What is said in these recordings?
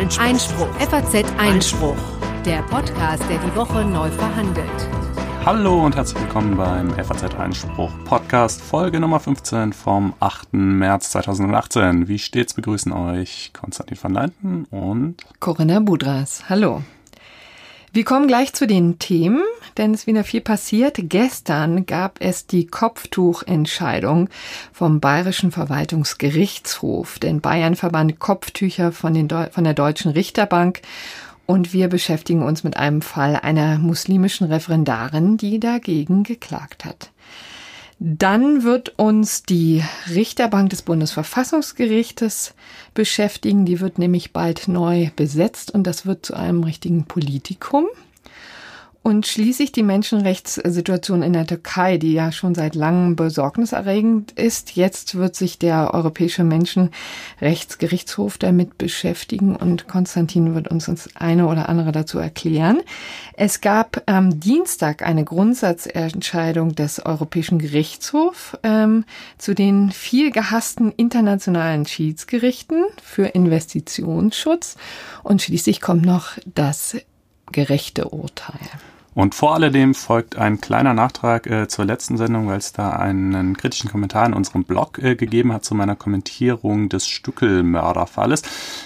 Einspruch. Einspruch. FAZ Einspruch. Der Podcast, der die Woche neu verhandelt. Hallo und herzlich willkommen beim FAZ Einspruch Podcast, Folge Nummer 15 vom 8. März 2018. Wie stets begrüßen euch Konstantin van Leinten und Corinna Budras. Hallo. Wir kommen gleich zu den Themen, denn es ist wieder viel passiert. Gestern gab es die Kopftuchentscheidung vom Bayerischen Verwaltungsgerichtshof, denn Bayern verband Kopftücher von, den Deu von der Deutschen Richterbank und wir beschäftigen uns mit einem Fall einer muslimischen Referendarin, die dagegen geklagt hat. Dann wird uns die Richterbank des Bundesverfassungsgerichtes beschäftigen. Die wird nämlich bald neu besetzt und das wird zu einem richtigen Politikum. Und schließlich die Menschenrechtssituation in der Türkei, die ja schon seit langem besorgniserregend ist. Jetzt wird sich der Europäische Menschenrechtsgerichtshof damit beschäftigen und Konstantin wird uns das eine oder andere dazu erklären. Es gab am Dienstag eine Grundsatzentscheidung des Europäischen Gerichtshofs ähm, zu den viel gehassten internationalen Schiedsgerichten für Investitionsschutz. Und schließlich kommt noch das gerechte Urteil. Und vor alledem folgt ein kleiner Nachtrag äh, zur letzten Sendung, weil es da einen kritischen Kommentar in unserem Blog äh, gegeben hat zu meiner Kommentierung des Stückelmörderfalles.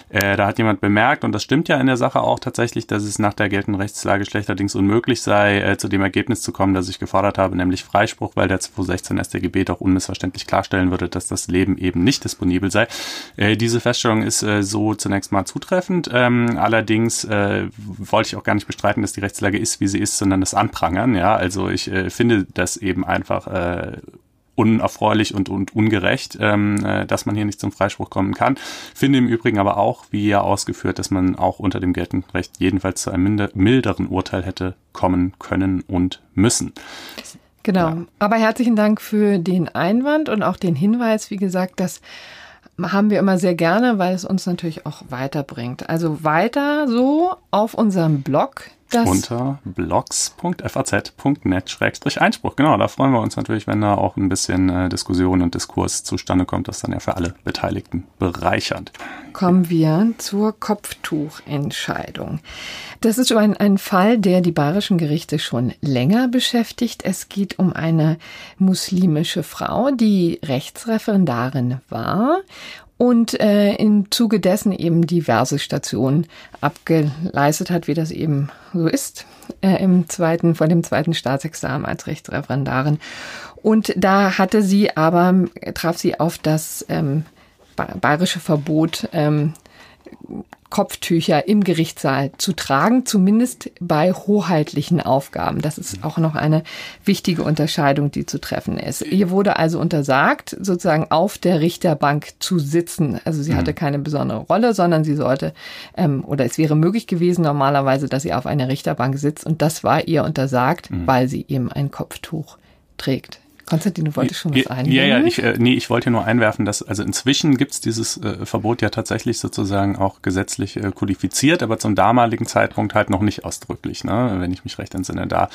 Äh, da hat jemand bemerkt, und das stimmt ja in der Sache auch tatsächlich, dass es nach der geltenden Rechtslage schlechterdings unmöglich sei, äh, zu dem Ergebnis zu kommen, das ich gefordert habe, nämlich Freispruch, weil der 216 StGB doch unmissverständlich klarstellen würde, dass das Leben eben nicht disponibel sei. Äh, diese Feststellung ist äh, so zunächst mal zutreffend. Ähm, allerdings wollte ich auch gar nicht bestreiten, dass die Rechtslage ist, wie sie ist, sondern das Anprangern. Ja, also ich äh, finde das eben einfach äh, unerfreulich und, und ungerecht, ähm, äh, dass man hier nicht zum Freispruch kommen kann. Finde im Übrigen aber auch, wie ja ausgeführt, dass man auch unter dem geltenden Recht jedenfalls zu einem minder, milderen Urteil hätte kommen können und müssen. Genau. Ja. Aber herzlichen Dank für den Einwand und auch den Hinweis. Wie gesagt, das haben wir immer sehr gerne, weil es uns natürlich auch weiterbringt. Also weiter so auf unserem Blog das unter blogs.faz.net-einspruch. Genau, da freuen wir uns natürlich, wenn da auch ein bisschen äh, Diskussion und Diskurs zustande kommt. Das ist dann ja für alle Beteiligten bereichernd. Kommen wir zur Kopftuchentscheidung. Das ist ein, ein Fall, der die bayerischen Gerichte schon länger beschäftigt. Es geht um eine muslimische Frau, die Rechtsreferendarin war und äh, im Zuge dessen eben diverse Stationen abgeleistet hat, wie das eben so ist, äh, im zweiten, vor dem zweiten Staatsexamen als Rechtsreferendarin. Und da hatte sie aber, traf sie auf das ähm, bayerische Verbot, ähm, Kopftücher im Gerichtssaal zu tragen, zumindest bei hoheitlichen Aufgaben. Das ist auch noch eine wichtige Unterscheidung, die zu treffen ist. Ihr wurde also untersagt, sozusagen auf der Richterbank zu sitzen. Also sie hatte mhm. keine besondere Rolle, sondern sie sollte, ähm, oder es wäre möglich gewesen normalerweise, dass sie auf einer Richterbank sitzt und das war ihr untersagt, mhm. weil sie eben ein Kopftuch trägt. Konstantin, du wolltest schon was einwerfen? Ja, ja, ich, äh, nee, ich wollte nur einwerfen, dass also inzwischen gibt's dieses äh, Verbot ja tatsächlich sozusagen auch gesetzlich äh, kodifiziert, aber zum damaligen Zeitpunkt halt noch nicht ausdrücklich. Ne? Wenn ich mich recht entsinne, da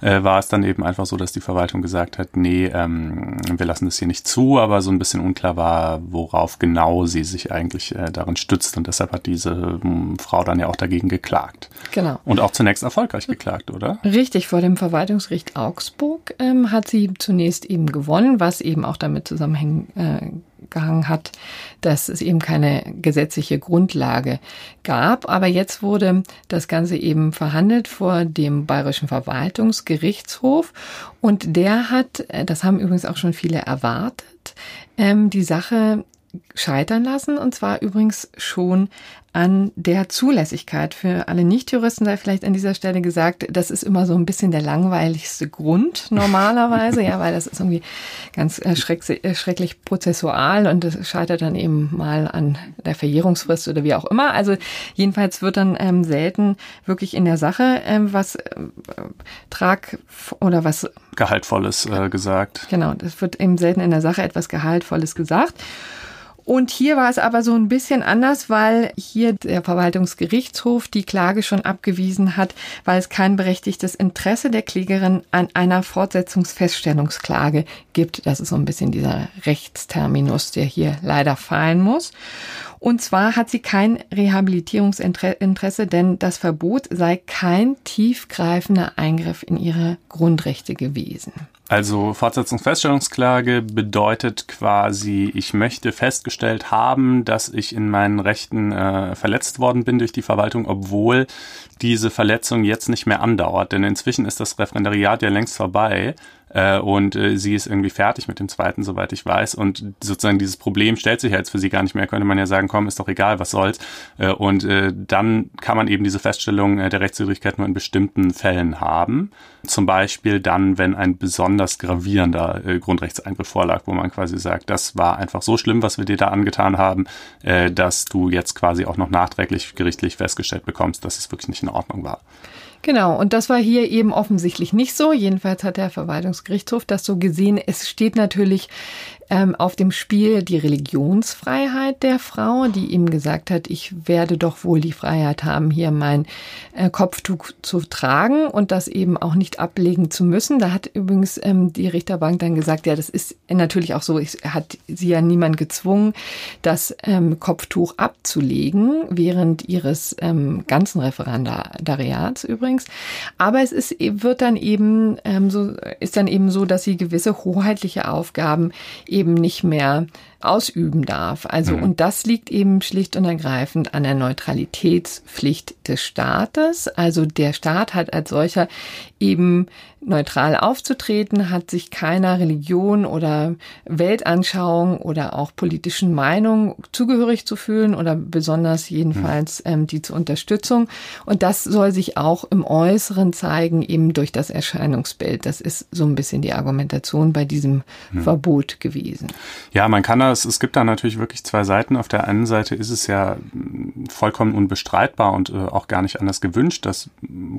äh, war es dann eben einfach so, dass die Verwaltung gesagt hat, nee, ähm, wir lassen das hier nicht zu, aber so ein bisschen unklar war, worauf genau sie sich eigentlich äh, darin stützt und deshalb hat diese ähm, Frau dann ja auch dagegen geklagt. Genau. Und auch zunächst erfolgreich geklagt, oder? Richtig, vor dem Verwaltungsgericht Augsburg ähm, hat sie zunächst ist eben gewonnen, was eben auch damit zusammengehangen äh, hat, dass es eben keine gesetzliche Grundlage gab. Aber jetzt wurde das Ganze eben verhandelt vor dem Bayerischen Verwaltungsgerichtshof und der hat, äh, das haben übrigens auch schon viele erwartet, ähm, die Sache scheitern lassen und zwar übrigens schon an der Zulässigkeit. Für alle Nichtjuristen sei vielleicht an dieser Stelle gesagt, das ist immer so ein bisschen der langweiligste Grund normalerweise, ja, weil das ist irgendwie ganz äh, äh, schrecklich prozessual und das scheitert dann eben mal an der Verjährungsfrist oder wie auch immer. Also jedenfalls wird dann ähm, selten wirklich in der Sache ähm, was äh, Trag oder was Gehaltvolles äh, gesagt. Genau, das wird eben selten in der Sache etwas Gehaltvolles gesagt. Und hier war es aber so ein bisschen anders, weil hier der Verwaltungsgerichtshof die Klage schon abgewiesen hat, weil es kein berechtigtes Interesse der Klägerin an einer Fortsetzungsfeststellungsklage gibt. Das ist so ein bisschen dieser Rechtsterminus, der hier leider fallen muss. Und zwar hat sie kein Rehabilitierungsinteresse, denn das Verbot sei kein tiefgreifender Eingriff in ihre Grundrechte gewesen. Also Fortsetzungsfeststellungsklage bedeutet quasi, ich möchte festgestellt haben, dass ich in meinen Rechten äh, verletzt worden bin durch die Verwaltung, obwohl diese Verletzung jetzt nicht mehr andauert. Denn inzwischen ist das Referendariat ja längst vorbei äh, und äh, sie ist irgendwie fertig mit dem zweiten, soweit ich weiß. Und sozusagen dieses Problem stellt sich jetzt für sie gar nicht mehr. Könnte man ja sagen, komm, ist doch egal, was soll's. Äh, und äh, dann kann man eben diese Feststellung äh, der Rechtswidrigkeit nur in bestimmten Fällen haben. Zum Beispiel dann, wenn ein besonders gravierender äh, Grundrechtseingriff vorlag, wo man quasi sagt, das war einfach so schlimm, was wir dir da angetan haben, äh, dass du jetzt quasi auch noch nachträglich gerichtlich festgestellt bekommst, dass es wirklich nicht in Ordnung war. Genau, und das war hier eben offensichtlich nicht so. Jedenfalls hat der Verwaltungsgerichtshof das so gesehen. Es steht natürlich ähm, auf dem Spiel die Religionsfreiheit der Frau, die ihm gesagt hat, ich werde doch wohl die Freiheit haben, hier mein äh, Kopftuch zu tragen und das eben auch nicht ablegen zu müssen. Da hat übrigens ähm, die Richterbank dann gesagt, ja, das ist natürlich auch so, ich, hat sie ja niemand gezwungen, das ähm, Kopftuch abzulegen während ihres ähm, ganzen Referendariats übrigens. Aber es ist, wird dann eben ähm, so, ist dann eben so, dass sie gewisse hoheitliche Aufgaben nicht mehr ausüben darf. Also, mhm. und das liegt eben schlicht und ergreifend an der Neutralitätspflicht des Staates. Also der Staat hat als solcher eben neutral aufzutreten, hat sich keiner Religion oder Weltanschauung oder auch politischen Meinung zugehörig zu fühlen oder besonders jedenfalls mhm. ähm, die zur Unterstützung. Und das soll sich auch im Äußeren zeigen, eben durch das Erscheinungsbild. Das ist so ein bisschen die Argumentation bei diesem mhm. Verbot gewesen. Ja, man kann das, es gibt da natürlich wirklich zwei Seiten. Auf der einen Seite ist es ja vollkommen unbestreitbar und äh, auch gar nicht anders gewünscht, dass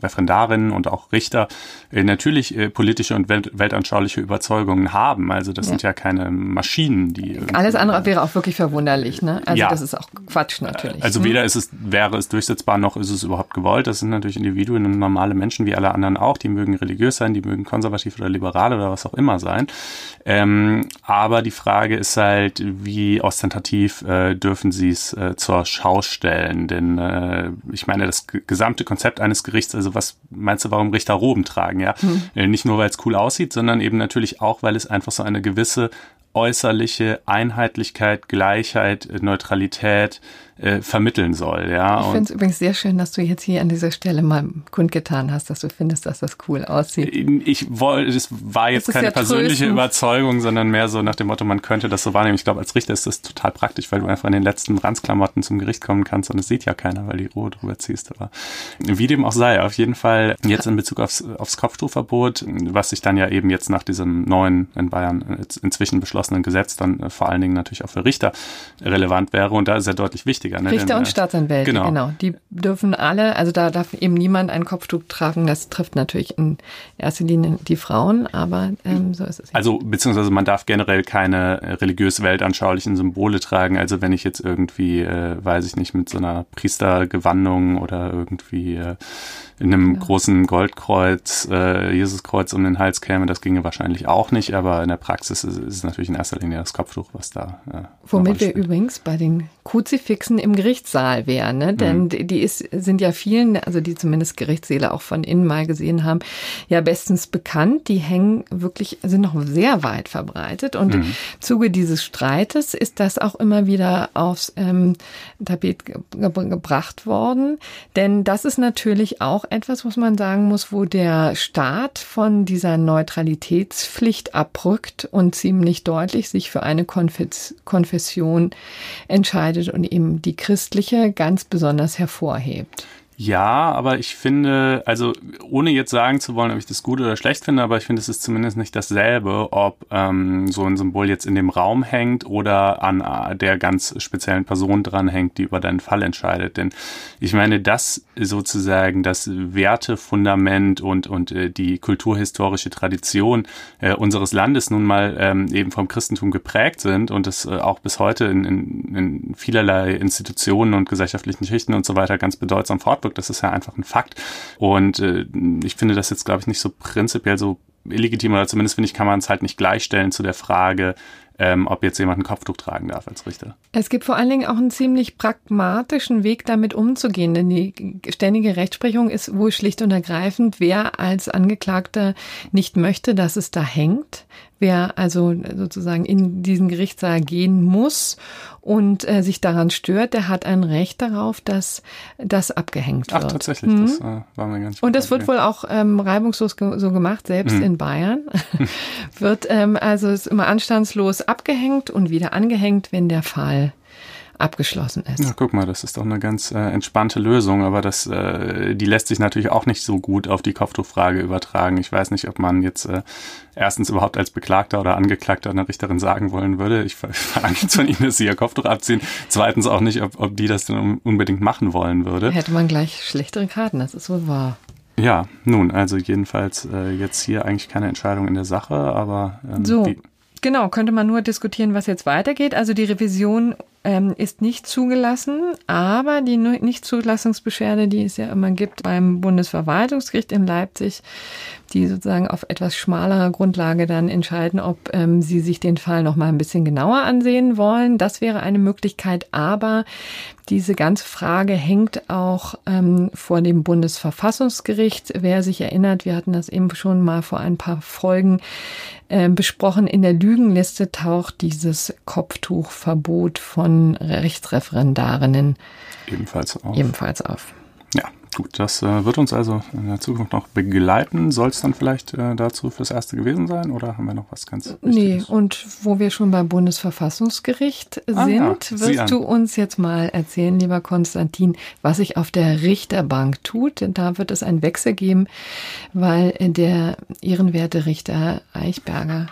Referendarinnen und auch Richter äh, natürlich äh, politische und welt weltanschauliche Überzeugungen haben. Also das ja. sind ja keine Maschinen, die. Alles andere wäre auch wirklich verwunderlich, ne? Also ja. das ist auch Quatsch natürlich. Also hm? weder ist es, wäre es durchsetzbar, noch ist es überhaupt gewollt. Das sind natürlich Individuen und normale Menschen wie alle anderen auch. Die mögen religiös sein, die mögen konservativ oder liberal oder was auch immer sein. Ähm, aber die Frage ist halt, wie ostentativ äh, dürfen sie es äh, zur Schau stellen? Denn äh, ich meine, das gesamte Konzept eines Gerichts, also was meinst du, warum Richter Roben tragen, ja? Hm. Nicht nur, weil es cool aussieht, sondern eben natürlich auch, weil es einfach so eine gewisse äußerliche Einheitlichkeit, Gleichheit, Neutralität, äh, vermitteln soll. Ja. Ich finde es übrigens sehr schön, dass du jetzt hier an dieser Stelle mal kundgetan hast, dass du findest, dass das cool aussieht. Ich wollte, es war jetzt keine persönliche tröstend. Überzeugung, sondern mehr so nach dem Motto, man könnte das so wahrnehmen. Ich glaube, als Richter ist das total praktisch, weil du einfach in den letzten Ranzklamotten zum Gericht kommen kannst und es sieht ja keiner, weil die Ruhe drüber ziehst. Aber wie dem auch sei, auf jeden Fall jetzt in Bezug aufs, aufs Kopftuchverbot, was sich dann ja eben jetzt nach diesem neuen in Bayern inzwischen beschlossenen Gesetz dann vor allen Dingen natürlich auch für Richter relevant wäre. Und da ist ja deutlich wichtiger. Ne? Richter Denn, und äh, Staatsanwälte, genau. genau. Die dürfen alle, also da darf eben niemand ein Kopftuch tragen. Das trifft natürlich in erster Linie die Frauen, aber ähm, so ist es. Also beziehungsweise man darf generell keine religiös weltanschaulichen Symbole tragen. Also wenn ich jetzt irgendwie, äh, weiß ich nicht, mit so einer Priestergewandung oder irgendwie äh, in einem genau. großen Goldkreuz, äh, Jesuskreuz um den Hals käme, das ginge wahrscheinlich auch nicht, aber in der Praxis ist, ist es natürlich in erster Linie das Kopftuch, was da. Äh, Womit wir übrigens bei den Kruzifixen im Gerichtssaal wären, ne? denn mhm. die ist, sind ja vielen, also die zumindest Gerichtssäle auch von innen mal gesehen haben, ja bestens bekannt. Die hängen wirklich, sind noch sehr weit verbreitet und mhm. im Zuge dieses Streites ist das auch immer wieder aufs ähm, Tapet ge gebracht worden, denn das ist natürlich auch etwas, was man sagen muss, wo der Staat von dieser Neutralitätspflicht abrückt und ziemlich deutlich sich für eine Konfession entscheidet und eben die christliche ganz besonders hervorhebt. Ja, aber ich finde, also ohne jetzt sagen zu wollen, ob ich das gut oder schlecht finde, aber ich finde, es ist zumindest nicht dasselbe, ob ähm, so ein Symbol jetzt in dem Raum hängt oder an äh, der ganz speziellen Person dran hängt, die über deinen Fall entscheidet. Denn ich meine, das sozusagen das Wertefundament und, und äh, die kulturhistorische Tradition äh, unseres Landes nun mal ähm, eben vom Christentum geprägt sind und es äh, auch bis heute in, in, in vielerlei Institutionen und gesellschaftlichen Schichten und so weiter ganz bedeutsam fortwirkt ausdrückt. Das ist ja einfach ein Fakt. Und äh, ich finde das jetzt, glaube ich, nicht so prinzipiell so illegitim oder zumindest finde ich, kann man es halt nicht gleichstellen zu der Frage, ähm, ob jetzt jemand ein Kopftuch tragen darf als Richter. Es gibt vor allen Dingen auch einen ziemlich pragmatischen Weg, damit umzugehen, denn die ständige Rechtsprechung ist wohl schlicht und ergreifend, wer als Angeklagter nicht möchte, dass es da hängt, wer also sozusagen in diesen Gerichtssaal gehen muss und äh, sich daran stört, der hat ein Recht darauf, dass das abgehängt wird. Ach, tatsächlich, mhm. das äh, war mir ganz Und das wird wohl auch ähm, reibungslos ge so gemacht, selbst mhm. in Bayern. wird ähm, also ist immer anstandslos abgehängt und wieder angehängt, wenn der Fall abgeschlossen ist. Ja, guck mal, das ist doch eine ganz äh, entspannte Lösung, aber das, äh, die lässt sich natürlich auch nicht so gut auf die Kopftuchfrage übertragen. Ich weiß nicht, ob man jetzt äh, erstens überhaupt als Beklagter oder Angeklagter einer Richterin sagen wollen würde. Ich verlange jetzt von Ihnen, dass Sie Ihr Kopftuch abziehen. Zweitens auch nicht, ob, ob die das denn unbedingt machen wollen würde. Hätte man gleich schlechtere Karten, das ist wohl wahr. Ja, nun, also jedenfalls äh, jetzt hier eigentlich keine Entscheidung in der Sache, aber ähm, so. Die, Genau, könnte man nur diskutieren, was jetzt weitergeht. Also die Revision ähm, ist nicht zugelassen, aber die Nichtzulassungsbeschwerde, die es ja immer gibt beim Bundesverwaltungsgericht in Leipzig, die sozusagen auf etwas schmalerer Grundlage dann entscheiden, ob ähm, sie sich den Fall noch mal ein bisschen genauer ansehen wollen. Das wäre eine Möglichkeit, aber diese ganze Frage hängt auch ähm, vor dem Bundesverfassungsgericht. Wer sich erinnert, wir hatten das eben schon mal vor ein paar Folgen äh, besprochen. In der Lügenliste taucht dieses Kopftuchverbot von Rechtsreferendarinnen ebenfalls auf. Ebenfalls auf. Ja, gut, das äh, wird uns also in der Zukunft noch begleiten. Soll es dann vielleicht äh, dazu fürs Erste gewesen sein oder haben wir noch was ganz Wichtiges? Nee, und wo wir schon beim Bundesverfassungsgericht ah, sind, ja. wirst du uns jetzt mal erzählen, lieber Konstantin, was sich auf der Richterbank tut. Da wird es einen Wechsel geben, weil der ehrenwerte Richter Eichberger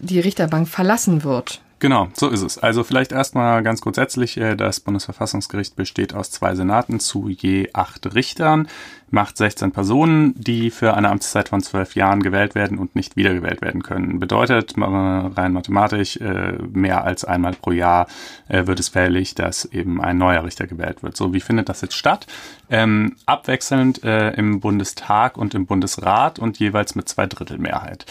die Richterbank verlassen wird. Genau, so ist es. Also vielleicht erstmal ganz grundsätzlich, äh, das Bundesverfassungsgericht besteht aus zwei Senaten zu je acht Richtern, macht 16 Personen, die für eine Amtszeit von zwölf Jahren gewählt werden und nicht wiedergewählt werden können. Bedeutet rein mathematisch, äh, mehr als einmal pro Jahr äh, wird es fällig, dass eben ein neuer Richter gewählt wird. So, wie findet das jetzt statt? Ähm, abwechselnd äh, im Bundestag und im Bundesrat und jeweils mit zwei Drittel Mehrheit.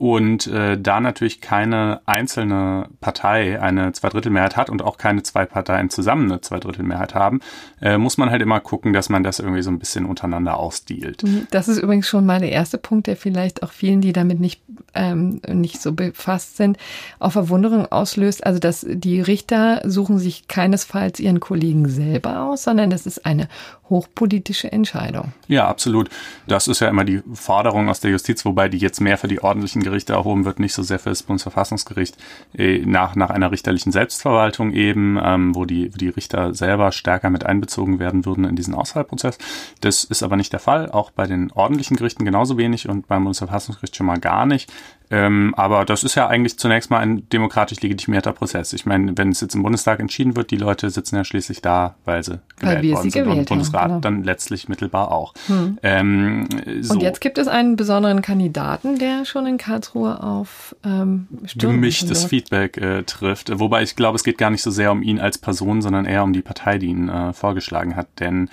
Und äh, da natürlich keine einzelne Partei eine Zweidrittelmehrheit hat und auch keine zwei Parteien zusammen eine Zweidrittelmehrheit haben, äh, muss man halt immer gucken, dass man das irgendwie so ein bisschen untereinander ausdealt. Mhm. Das ist übrigens schon mal der erste Punkt, der vielleicht auch vielen, die damit nicht, ähm, nicht so befasst sind, auch Verwunderung auslöst. Also, dass die Richter suchen sich keinesfalls ihren Kollegen selber aus, sondern das ist eine hochpolitische Entscheidung. Ja, absolut. Das ist ja immer die Forderung aus der Justiz, wobei die jetzt mehr für die ordentlichen Gerichte erhoben wird, nicht so sehr für das Bundesverfassungsgericht, äh, nach, nach einer richterlichen Selbstverwaltung eben, ähm, wo, die, die Richter selber stärker mit einbezogen werden würden in diesen Auswahlprozess. Das ist aber nicht der Fall, auch bei den ordentlichen Gerichten genauso wenig und beim Bundesverfassungsgericht schon mal gar nicht. Ähm, aber das ist ja eigentlich zunächst mal ein demokratisch legitimierter Prozess. Ich meine, wenn es jetzt im Bundestag entschieden wird, die Leute sitzen ja schließlich da, weil sie weil gewählt worden sind. Und im Bundesrat genau. dann letztlich mittelbar auch. Hm. Ähm, so. Und jetzt gibt es einen besonderen Kandidaten, der schon in Karlsruhe auf ähm, gemischtes Feedback äh, trifft. Wobei ich glaube, es geht gar nicht so sehr um ihn als Person, sondern eher um die Partei, die ihn äh, vorgeschlagen hat. Denn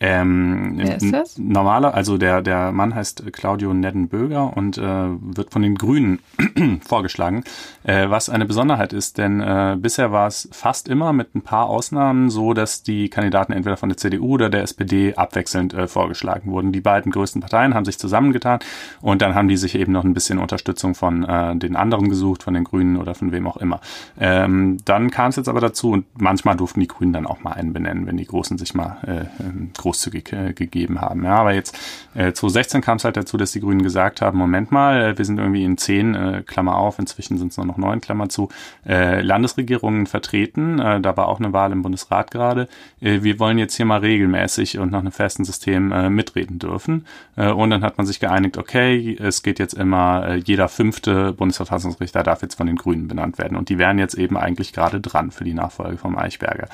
ähm, Wer ist das? Normaler, also der, der Mann heißt Claudio Neddenböger und äh, wird von den Grünen vorgeschlagen, äh, was eine Besonderheit ist, denn äh, bisher war es fast immer mit ein paar Ausnahmen so, dass die Kandidaten entweder von der CDU oder der SPD abwechselnd äh, vorgeschlagen wurden. Die beiden größten Parteien haben sich zusammengetan und dann haben die sich eben noch ein bisschen Unterstützung von äh, den anderen gesucht, von den Grünen oder von wem auch immer. Ähm, dann kam es jetzt aber dazu und manchmal durften die Grünen dann auch mal einen benennen, wenn die Großen sich mal äh, großzügig äh, gegeben haben. Ja, aber jetzt äh, 2016 kam es halt dazu, dass die Grünen gesagt haben, Moment mal, äh, wir sind irgendwie in zehn, äh, Klammer auf, inzwischen sind es nur noch neun, Klammer zu, äh, Landesregierungen vertreten. Äh, da war auch eine Wahl im Bundesrat gerade. Äh, wir wollen jetzt hier mal regelmäßig und nach einem festen System äh, mitreden dürfen. Äh, und dann hat man sich geeinigt, okay, es geht jetzt immer, äh, jeder fünfte Bundesverfassungsrichter darf jetzt von den Grünen benannt werden. Und die wären jetzt eben eigentlich gerade dran für die Nachfolge vom Eichberger.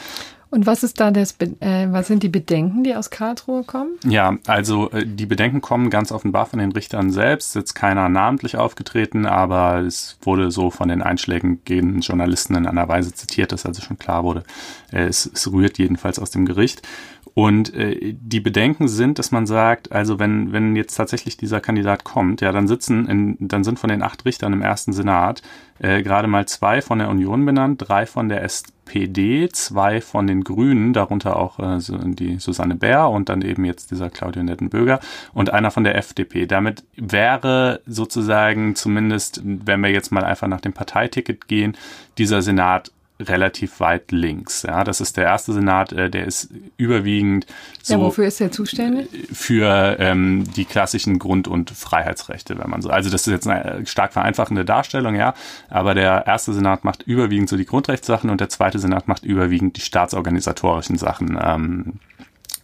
Und was ist da das, äh, was sind die Bedenken, die aus Karlsruhe kommen? Ja, also äh, die Bedenken kommen ganz offenbar von den Richtern selbst. Jetzt keiner namentlich aufgetreten, aber es wurde so von den einschlägigen Journalisten in einer Weise zitiert, dass also schon klar wurde, äh, es, es rührt jedenfalls aus dem Gericht. Und äh, die Bedenken sind, dass man sagt, also wenn, wenn jetzt tatsächlich dieser Kandidat kommt, ja, dann sitzen, in, dann sind von den acht Richtern im ersten Senat äh, gerade mal zwei von der Union benannt, drei von der SPD, zwei von den Grünen, darunter auch äh, die Susanne Bär und dann eben jetzt dieser Claudio Nettenböger und einer von der FDP. Damit wäre sozusagen zumindest, wenn wir jetzt mal einfach nach dem Parteiticket gehen, dieser Senat relativ weit links. Ja, das ist der erste Senat, äh, der ist überwiegend so. Ja, wofür ist er zuständig? Für ähm, die klassischen Grund- und Freiheitsrechte, wenn man so. Also das ist jetzt eine stark vereinfachende Darstellung, ja. Aber der erste Senat macht überwiegend so die Grundrechtssachen und der zweite Senat macht überwiegend die staatsorganisatorischen Sachen. Ähm,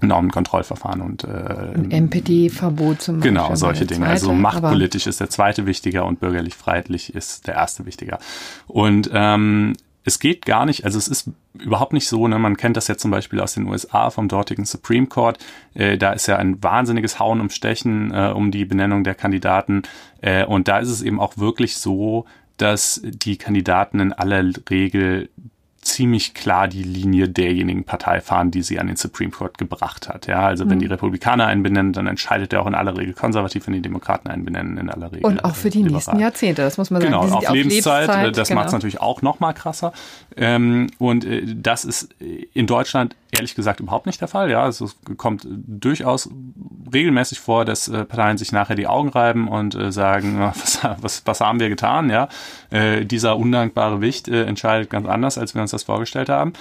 Normenkontrollverfahren und äh, MPD-Verbot zum Beispiel. Genau, solche Dinge. Also zweite, also machtpolitisch ist der zweite wichtiger und bürgerlich-freiheitlich ist der erste wichtiger. Und ähm, es geht gar nicht, also es ist überhaupt nicht so, ne, man kennt das ja zum Beispiel aus den USA vom dortigen Supreme Court, äh, da ist ja ein wahnsinniges Hauen um Stechen äh, um die Benennung der Kandidaten. Äh, und da ist es eben auch wirklich so, dass die Kandidaten in aller Regel ziemlich klar die Linie derjenigen Partei fahren, die sie an den Supreme Court gebracht hat. Ja, also wenn mhm. die Republikaner einen benennen, dann entscheidet er auch in aller Regel konservativ, wenn die Demokraten einen benennen, in aller Regel. Und auch für die liberal. nächsten Jahrzehnte, das muss man sagen. Genau, auf Lebenszeit, Lebenszeit, das genau. macht es natürlich auch noch mal krasser. Ähm, und äh, das ist in Deutschland ehrlich gesagt überhaupt nicht der Fall. Ja, also es kommt durchaus regelmäßig vor, dass äh, Parteien sich nachher die Augen reiben und äh, sagen, was, was, was haben wir getan? Ja, äh, dieser undankbare Wicht äh, entscheidet ganz anders, als wir uns das vorgestellt haben.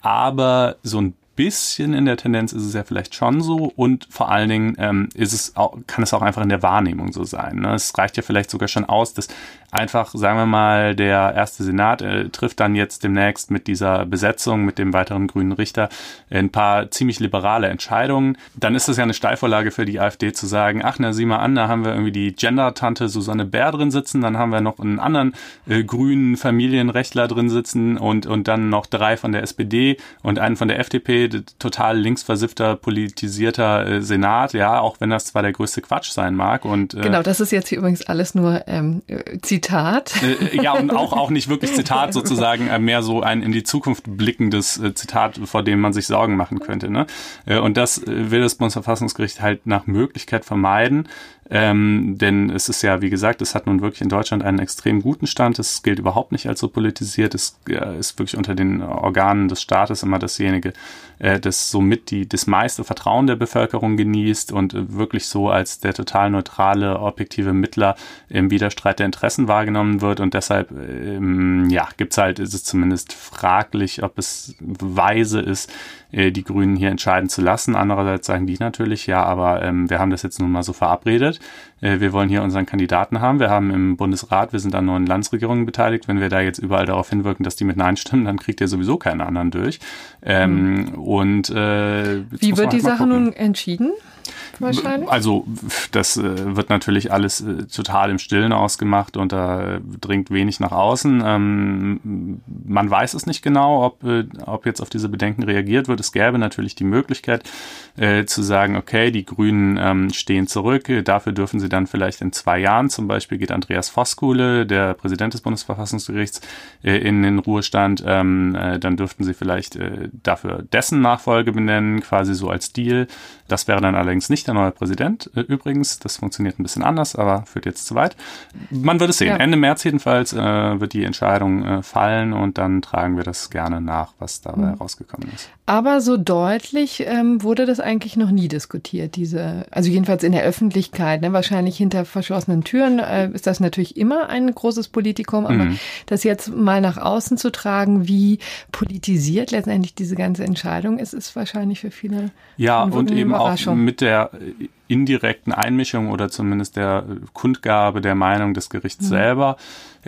Aber so ein bisschen in der Tendenz ist es ja vielleicht schon so und vor allen Dingen ähm, ist es auch, kann es auch einfach in der Wahrnehmung so sein. Ne? Es reicht ja vielleicht sogar schon aus, dass einfach, sagen wir mal, der erste Senat äh, trifft dann jetzt demnächst mit dieser Besetzung, mit dem weiteren grünen Richter, ein paar ziemlich liberale Entscheidungen. Dann ist das ja eine Steilvorlage für die AfD zu sagen, ach, na, sieh mal an, da haben wir irgendwie die Gender-Tante Susanne Bär drin sitzen, dann haben wir noch einen anderen äh, grünen Familienrechtler drin sitzen und, und dann noch drei von der SPD und einen von der FDP, total linksversiffter, politisierter äh, Senat, ja, auch wenn das zwar der größte Quatsch sein mag. Und, äh, genau, das ist jetzt hier übrigens alles nur ähm, Zitat. Äh, ja, und auch, auch nicht wirklich Zitat sozusagen, äh, mehr so ein in die Zukunft blickendes äh, Zitat, vor dem man sich Sorgen machen könnte. Ne? Äh, und das äh, will das Bundesverfassungsgericht halt nach Möglichkeit vermeiden. Ähm, denn es ist ja, wie gesagt, es hat nun wirklich in Deutschland einen extrem guten Stand. Es gilt überhaupt nicht als so politisiert. Es äh, ist wirklich unter den Organen des Staates immer dasjenige, äh, das somit die, das meiste Vertrauen der Bevölkerung genießt und äh, wirklich so als der total neutrale, objektive Mittler im Widerstreit der Interessen wahrgenommen wird. Und deshalb, ähm, ja, gibt's halt, ist es zumindest fraglich, ob es weise ist, äh, die Grünen hier entscheiden zu lassen. Andererseits sagen die natürlich, ja, aber ähm, wir haben das jetzt nun mal so verabredet. Äh, wir wollen hier unseren Kandidaten haben. Wir haben im Bundesrat, wir sind an neuen Landesregierungen beteiligt. Wenn wir da jetzt überall darauf hinwirken, dass die mit Nein stimmen, dann kriegt ihr sowieso keinen anderen durch. Ähm, mhm. Und äh, wie wird die halt Sache nun entschieden? Wahrscheinlich? Also das äh, wird natürlich alles äh, total im Stillen ausgemacht und da dringt wenig nach außen. Ähm, man weiß es nicht genau, ob, äh, ob jetzt auf diese Bedenken reagiert wird. Es gäbe natürlich die Möglichkeit äh, zu sagen, okay, die Grünen ähm, stehen zurück, dafür dürfen sie dann vielleicht in zwei Jahren, zum Beispiel geht Andreas Voskuhle, der Präsident des Bundesverfassungsgerichts, äh, in den Ruhestand, ähm, äh, dann dürften sie vielleicht äh, dafür dessen Nachfolge benennen, quasi so als Deal. Das wäre dann allerdings nicht der neue Präsident äh, übrigens. Das funktioniert ein bisschen anders, aber führt jetzt zu weit. Man wird es sehen. Ja. Ende März jedenfalls äh, wird die Entscheidung äh, fallen und dann tragen wir das gerne nach, was dabei mhm. rausgekommen ist. Aber so deutlich ähm, wurde das eigentlich noch nie diskutiert, diese, also jedenfalls in der Öffentlichkeit, ne? wahrscheinlich hinter verschlossenen Türen äh, ist das natürlich immer ein großes Politikum, aber mhm. das jetzt mal nach außen zu tragen, wie politisiert letztendlich diese ganze Entscheidung ist, ist wahrscheinlich für viele ja und eben auch mit der indirekten Einmischung oder zumindest der Kundgabe der Meinung des Gerichts mhm. selber.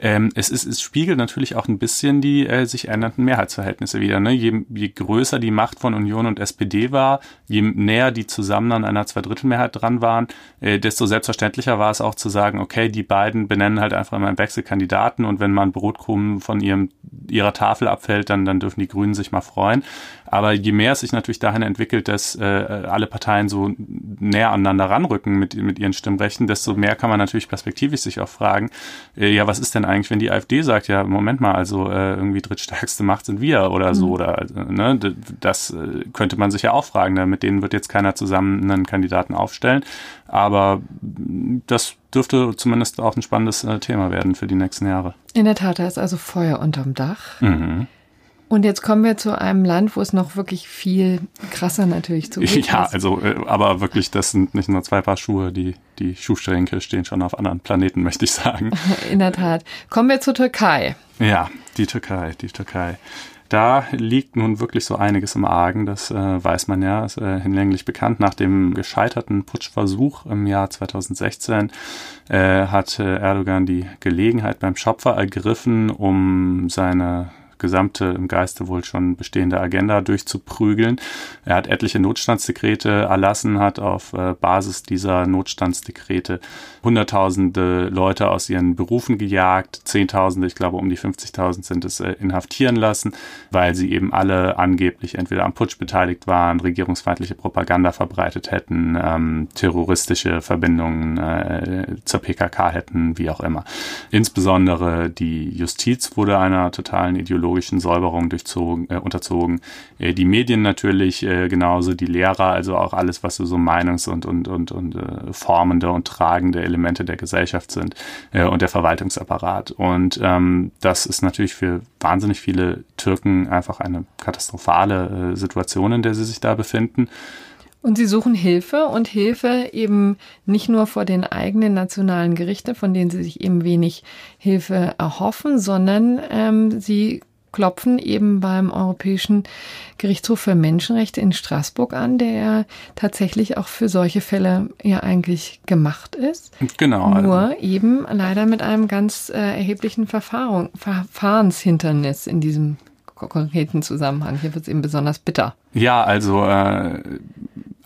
Ähm, es, ist, es spiegelt natürlich auch ein bisschen die äh, sich ändernden Mehrheitsverhältnisse wieder. Ne? Je, je größer die Macht von Union und SPD war, je näher die zusammen an einer Zweidrittelmehrheit dran waren, äh, desto selbstverständlicher war es auch zu sagen, okay, die beiden benennen halt einfach immer einen Wechselkandidaten und wenn man Brotkrumen von ihrem, ihrer Tafel abfällt, dann, dann dürfen die Grünen sich mal freuen. Aber je mehr es sich natürlich dahin entwickelt, dass äh, alle Parteien so näher aneinander ranrücken mit, mit ihren Stimmrechten, desto mehr kann man natürlich perspektivisch sich auch fragen, äh, ja, was ist denn eigentlich, wenn die AfD sagt, ja, Moment mal, also äh, irgendwie drittstärkste Macht sind wir oder so, mhm. oder ne, das äh, könnte man sich ja auch fragen, ne? mit denen wird jetzt keiner zusammen einen Kandidaten aufstellen. Aber das dürfte zumindest auch ein spannendes äh, Thema werden für die nächsten Jahre. In der Tat, da ist also Feuer unterm Dach. Mhm. Und jetzt kommen wir zu einem Land, wo es noch wirklich viel krasser natürlich zugeht. Ja, also, äh, aber wirklich, das sind nicht nur zwei Paar Schuhe, die, die Schuhschränke stehen schon auf anderen Planeten, möchte ich sagen. In der Tat. Kommen wir zur Türkei. Ja, die Türkei, die Türkei. Da liegt nun wirklich so einiges im Argen, das äh, weiß man ja, ist äh, hinlänglich bekannt. Nach dem gescheiterten Putschversuch im Jahr 2016 äh, hat Erdogan die Gelegenheit beim Schopfer ergriffen, um seine gesamte im Geiste wohl schon bestehende Agenda durchzuprügeln. Er hat etliche Notstandsdekrete erlassen, hat auf äh, Basis dieser Notstandsdekrete Hunderttausende Leute aus ihren Berufen gejagt, Zehntausende, ich glaube um die 50.000 sind es, äh, inhaftieren lassen, weil sie eben alle angeblich entweder am Putsch beteiligt waren, regierungsfeindliche Propaganda verbreitet hätten, ähm, terroristische Verbindungen äh, zur PKK hätten, wie auch immer. Insbesondere die Justiz wurde einer totalen Ideologie ideologischen Säuberung durchzogen, äh, unterzogen. Äh, die Medien natürlich äh, genauso, die Lehrer, also auch alles, was so, Meinungs- und, und, und, und äh, formende und tragende Elemente der Gesellschaft sind äh, und der Verwaltungsapparat. Und ähm, das ist natürlich für wahnsinnig viele Türken einfach eine katastrophale äh, Situation, in der sie sich da befinden. Und sie suchen Hilfe und Hilfe eben nicht nur vor den eigenen nationalen Gerichten, von denen sie sich eben wenig Hilfe erhoffen, sondern ähm, sie klopfen eben beim Europäischen Gerichtshof für Menschenrechte in Straßburg an, der ja tatsächlich auch für solche Fälle ja eigentlich gemacht ist. Genau. Nur also. eben leider mit einem ganz äh, erheblichen Verfahren, Verfahrenshindernis in diesem konkreten Zusammenhang. Hier wird es eben besonders bitter. Ja, also äh,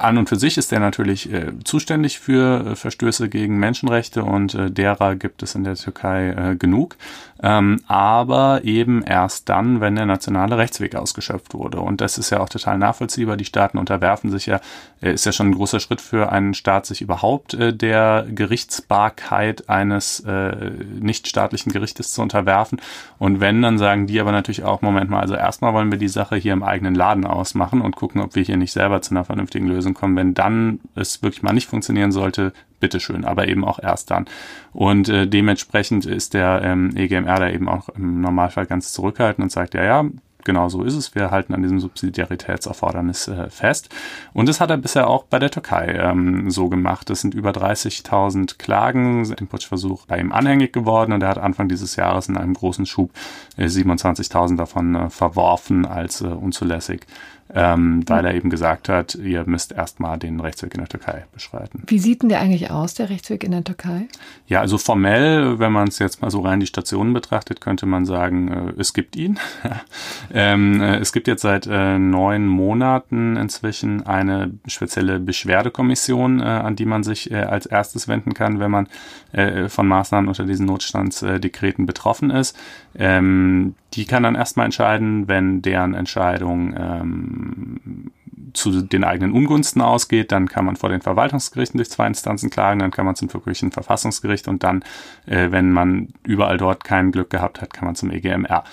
an und für sich ist er natürlich äh, zuständig für äh, Verstöße gegen Menschenrechte und äh, derer gibt es in der Türkei äh, genug ähm, aber eben erst dann, wenn der nationale Rechtsweg ausgeschöpft wurde. Und das ist ja auch total nachvollziehbar. Die Staaten unterwerfen sich ja, äh, ist ja schon ein großer Schritt für einen Staat, sich überhaupt äh, der Gerichtsbarkeit eines nichtstaatlichen Gerichtes zu unterwerfen. Und wenn, dann sagen die aber natürlich auch, Moment mal, also erstmal wollen wir die Sache hier im eigenen Laden ausmachen und gucken, ob wir hier nicht selber zu einer vernünftigen Lösung kommen. Wenn dann es wirklich mal nicht funktionieren sollte, bitteschön, aber eben auch erst dann. Und äh, dementsprechend ist der ähm, EGMR da eben auch im Normalfall ganz zurückhaltend und sagt, ja, ja, genau so ist es. Wir halten an diesem Subsidiaritätserfordernis äh, fest. Und das hat er bisher auch bei der Türkei ähm, so gemacht. Es sind über 30.000 Klagen dem Putschversuch bei ihm anhängig geworden und er hat Anfang dieses Jahres in einem großen Schub äh, 27.000 davon äh, verworfen als äh, unzulässig ähm, weil er eben gesagt hat, ihr müsst erstmal den Rechtsweg in der Türkei beschreiten. Wie sieht denn der eigentlich aus, der Rechtsweg in der Türkei? Ja, also formell, wenn man es jetzt mal so rein die Stationen betrachtet, könnte man sagen, äh, es gibt ihn. ähm, äh, es gibt jetzt seit äh, neun Monaten inzwischen eine spezielle Beschwerdekommission, äh, an die man sich äh, als erstes wenden kann, wenn man äh, von Maßnahmen unter diesen Notstandsdekreten betroffen ist. Ähm, die kann dann erstmal entscheiden, wenn deren Entscheidung ähm, zu den eigenen Ungunsten ausgeht, dann kann man vor den Verwaltungsgerichten durch zwei Instanzen klagen, dann kann man zum wirklichen Verfassungsgericht und dann, äh, wenn man überall dort kein Glück gehabt hat, kann man zum EGMR.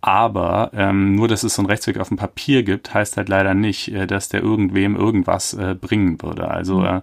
Aber ähm, nur, dass es so einen Rechtsweg auf dem Papier gibt, heißt halt leider nicht, äh, dass der irgendwem irgendwas äh, bringen würde. Also mhm. äh,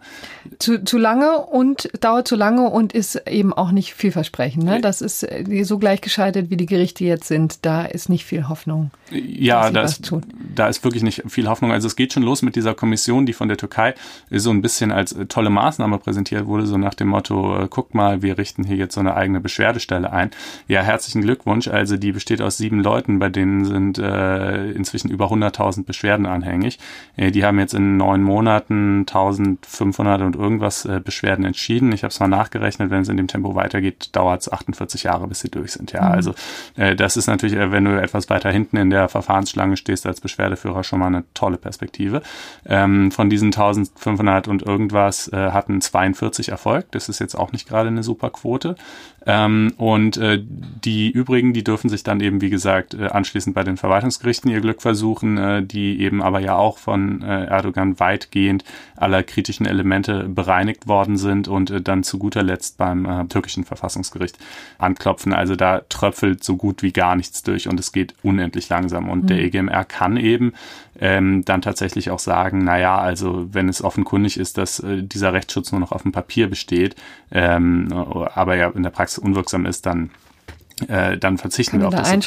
zu, zu lange und dauert zu lange und ist eben auch nicht vielversprechend. Ne? Das ist äh, so gleichgeschaltet, wie die Gerichte jetzt sind. Da ist nicht viel Hoffnung. Ja, da ist, da ist wirklich nicht viel Hoffnung. Also es geht schon los mit dieser Kommission, die von der Türkei so ein bisschen als äh, tolle Maßnahme präsentiert wurde, so nach dem Motto, guck mal, wir richten hier jetzt so eine eigene Beschwerdestelle ein. Ja, herzlichen Glückwunsch. Also die besteht aus sieben Leuten, bei denen sind äh, inzwischen über 100.000 Beschwerden anhängig. Äh, die haben jetzt in neun Monaten 1500 und irgendwas äh, Beschwerden entschieden. Ich habe es mal nachgerechnet, wenn es in dem Tempo weitergeht, dauert es 48 Jahre, bis sie durch sind. Ja, mhm. also äh, das ist natürlich, äh, wenn du etwas weiter hinten in der Verfahrensschlange stehst als Beschwerdeführer, schon mal eine tolle Perspektive. Ähm, von diesen 1500 und irgendwas äh, hatten 42 Erfolg. Das ist jetzt auch nicht gerade eine super Quote. Ähm, und äh, die übrigen, die dürfen sich dann eben, wie gesagt, äh, anschließend bei den Verwaltungsgerichten ihr Glück versuchen, äh, die eben aber ja auch von äh, Erdogan weitgehend aller kritischen Elemente bereinigt worden sind und dann zu guter Letzt beim türkischen Verfassungsgericht anklopfen. Also da tröpfelt so gut wie gar nichts durch und es geht unendlich langsam. Und mhm. der EGMR kann eben ähm, dann tatsächlich auch sagen, naja, also wenn es offenkundig ist, dass äh, dieser Rechtsschutz nur noch auf dem Papier besteht, ähm, aber ja in der Praxis unwirksam ist, dann äh, dann verzichten wir auf das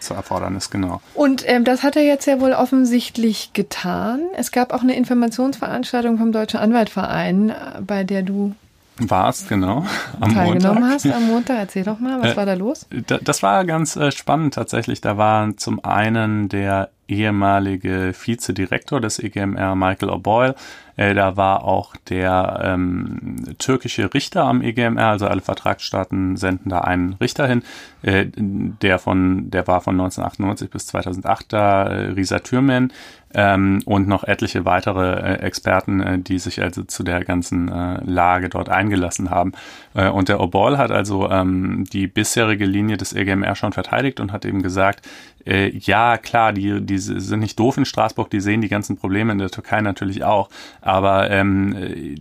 zu Erfordernis, genau. Und ähm, das hat er jetzt ja wohl offensichtlich getan. Es gab auch eine Informationsveranstaltung vom Deutschen Anwaltverein, äh, bei der du warst, genau. Am teilgenommen Montag. hast am Montag. Erzähl doch mal, was äh, war da los? Das war ganz äh, spannend tatsächlich. Da waren zum einen der ehemalige Vizedirektor des EGMR, Michael O'Boyle. Äh, da war auch der ähm, türkische Richter am EGMR, also alle Vertragsstaaten senden da einen Richter hin. Äh, der von, der war von 1998 bis 2008 da, äh, Risa Türmen ähm, und noch etliche weitere äh, Experten, äh, die sich also zu der ganzen äh, Lage dort eingelassen haben. Äh, und der Obol hat also ähm, die bisherige Linie des EGMR schon verteidigt und hat eben gesagt, äh, ja, klar, die, die sind nicht doof in Straßburg, die sehen die ganzen Probleme in der Türkei natürlich auch, aber ähm, äh,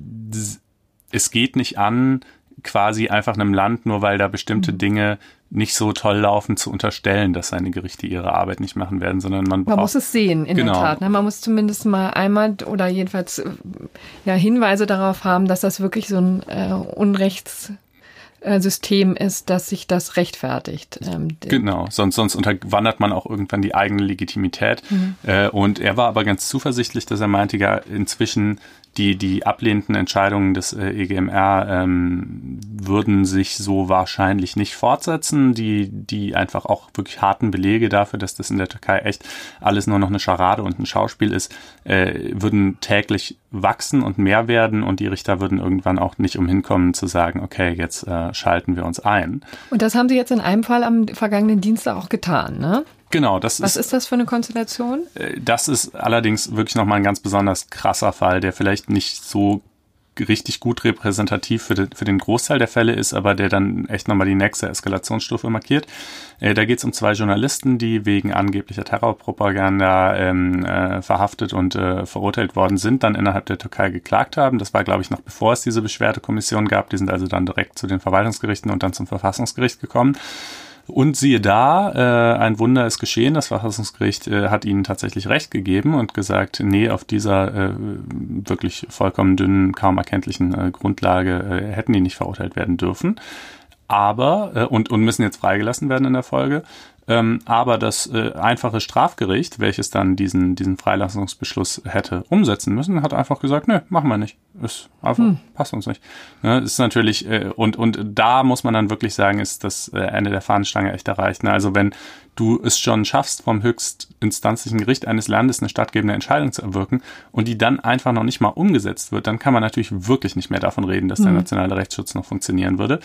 es geht nicht an, quasi einfach einem Land, nur weil da bestimmte mhm. Dinge nicht so toll laufen, zu unterstellen, dass seine Gerichte ihre Arbeit nicht machen werden, sondern man braucht. Man muss es sehen, in genau. der Tat. Ne? Man muss zumindest mal einmal oder jedenfalls ja, Hinweise darauf haben, dass das wirklich so ein äh, Unrechts System ist, dass sich das rechtfertigt. Ähm, genau, sonst, sonst unterwandert man auch irgendwann die eigene Legitimität. Mhm. Äh, und er war aber ganz zuversichtlich, dass er meinte, ja, inzwischen die, die ablehnenden Entscheidungen des äh, EGMR ähm, würden sich so wahrscheinlich nicht fortsetzen. Die, die einfach auch wirklich harten Belege dafür, dass das in der Türkei echt alles nur noch eine Scharade und ein Schauspiel ist, äh, würden täglich wachsen und mehr werden und die Richter würden irgendwann auch nicht umhin kommen zu sagen, okay, jetzt äh, schalten wir uns ein. Und das haben sie jetzt in einem Fall am vergangenen Dienstag auch getan, ne? Genau, das Was ist, ist das für eine Konstellation? Äh, das ist allerdings wirklich nochmal ein ganz besonders krasser Fall, der vielleicht nicht so richtig gut repräsentativ für, den, für den Großteil der Fälle ist, aber der dann echt nochmal die nächste Eskalationsstufe markiert. Äh, da geht es um zwei Journalisten, die wegen angeblicher Terrorpropaganda ähm, äh, verhaftet und äh, verurteilt worden sind, dann innerhalb der Türkei geklagt haben. Das war, glaube ich, noch bevor es diese Beschwerdekommission gab. Die sind also dann direkt zu den Verwaltungsgerichten und dann zum Verfassungsgericht gekommen. Und siehe da, äh, ein Wunder ist geschehen. Das Verfassungsgericht äh, hat ihnen tatsächlich Recht gegeben und gesagt, nee, auf dieser äh, wirklich vollkommen dünnen, kaum erkenntlichen äh, Grundlage äh, hätten die nicht verurteilt werden dürfen. Aber, äh, und, und müssen jetzt freigelassen werden in der Folge. Ähm, aber das äh, einfache Strafgericht, welches dann diesen, diesen Freilassungsbeschluss hätte umsetzen müssen, hat einfach gesagt, nö, machen wir nicht. Ist einfach, hm. passt uns nicht. Ne, ist natürlich, äh, und, und da muss man dann wirklich sagen, ist das äh, Ende der Fahnenstange echt erreicht. Ne? Also wenn du es schon schaffst, vom höchstinstanzlichen Gericht eines Landes eine stattgebende Entscheidung zu erwirken und die dann einfach noch nicht mal umgesetzt wird, dann kann man natürlich wirklich nicht mehr davon reden, dass der mhm. nationale Rechtsschutz noch funktionieren würde.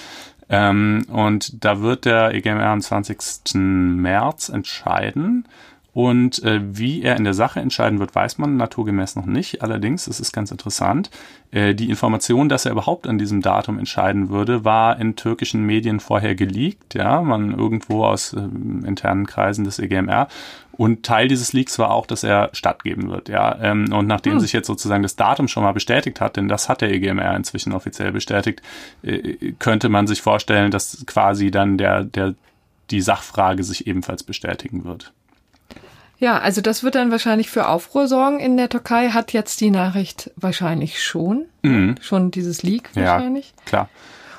Ähm, und da wird der EGMR am 20. März entscheiden. Und äh, wie er in der Sache entscheiden wird, weiß man naturgemäß noch nicht. Allerdings, es ist ganz interessant, äh, die Information, dass er überhaupt an diesem Datum entscheiden würde, war in türkischen Medien vorher geleakt, ja, man irgendwo aus äh, internen Kreisen des EGMR. Und Teil dieses Leaks war auch, dass er stattgeben wird, ja. Ähm, und nachdem hm. sich jetzt sozusagen das Datum schon mal bestätigt hat, denn das hat der EGMR inzwischen offiziell bestätigt, äh, könnte man sich vorstellen, dass quasi dann der, der, die Sachfrage sich ebenfalls bestätigen wird. Ja, also das wird dann wahrscheinlich für Aufruhr sorgen in der Türkei. Hat jetzt die Nachricht wahrscheinlich schon. Mhm. Schon dieses Leak wahrscheinlich. Ja, klar.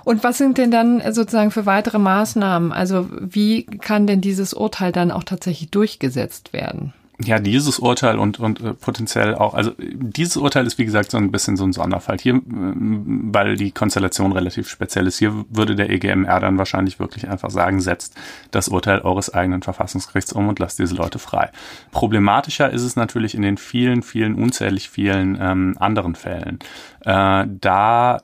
Und was sind denn dann sozusagen für weitere Maßnahmen? Also wie kann denn dieses Urteil dann auch tatsächlich durchgesetzt werden? Ja, dieses Urteil und, und äh, potenziell auch, also dieses Urteil ist wie gesagt so ein bisschen so ein Sonderfall. Hier, äh, weil die Konstellation relativ speziell ist, hier würde der EGMR dann wahrscheinlich wirklich einfach sagen, setzt das Urteil eures eigenen Verfassungsgerichts um und lasst diese Leute frei. Problematischer ist es natürlich in den vielen, vielen, unzählig vielen ähm, anderen Fällen. Äh, da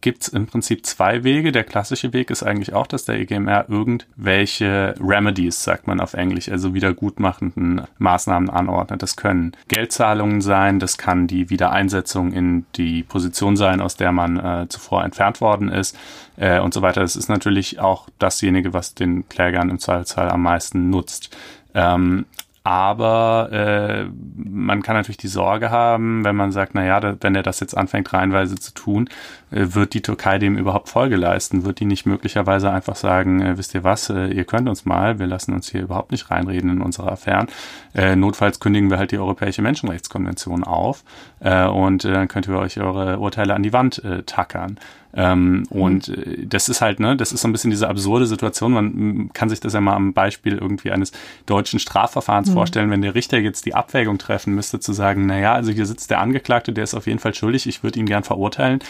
gibt's im Prinzip zwei Wege. Der klassische Weg ist eigentlich auch, dass der EGMR irgendwelche Remedies, sagt man auf Englisch, also wiedergutmachenden Maßnahmen anordnet. Das können Geldzahlungen sein, das kann die Wiedereinsetzung in die Position sein, aus der man äh, zuvor entfernt worden ist äh, und so weiter. Das ist natürlich auch dasjenige, was den Klägern im Zweifelsfall am meisten nutzt. Ähm, aber äh, man kann natürlich die Sorge haben, wenn man sagt, na ja, da, wenn er das jetzt anfängt reihenweise zu tun, wird die Türkei dem überhaupt Folge leisten? Wird die nicht möglicherweise einfach sagen, äh, wisst ihr was, äh, ihr könnt uns mal, wir lassen uns hier überhaupt nicht reinreden in unsere Affären. Äh, notfalls kündigen wir halt die Europäische Menschenrechtskonvention auf äh, und äh, dann könnt ihr euch eure Urteile an die Wand äh, tackern. Ähm, mhm. Und äh, das ist halt, ne, das ist so ein bisschen diese absurde Situation. Man kann sich das ja mal am Beispiel irgendwie eines deutschen Strafverfahrens mhm. vorstellen, wenn der Richter jetzt die Abwägung treffen müsste, zu sagen, na ja, also hier sitzt der Angeklagte, der ist auf jeden Fall schuldig, ich würde ihn gern verurteilen.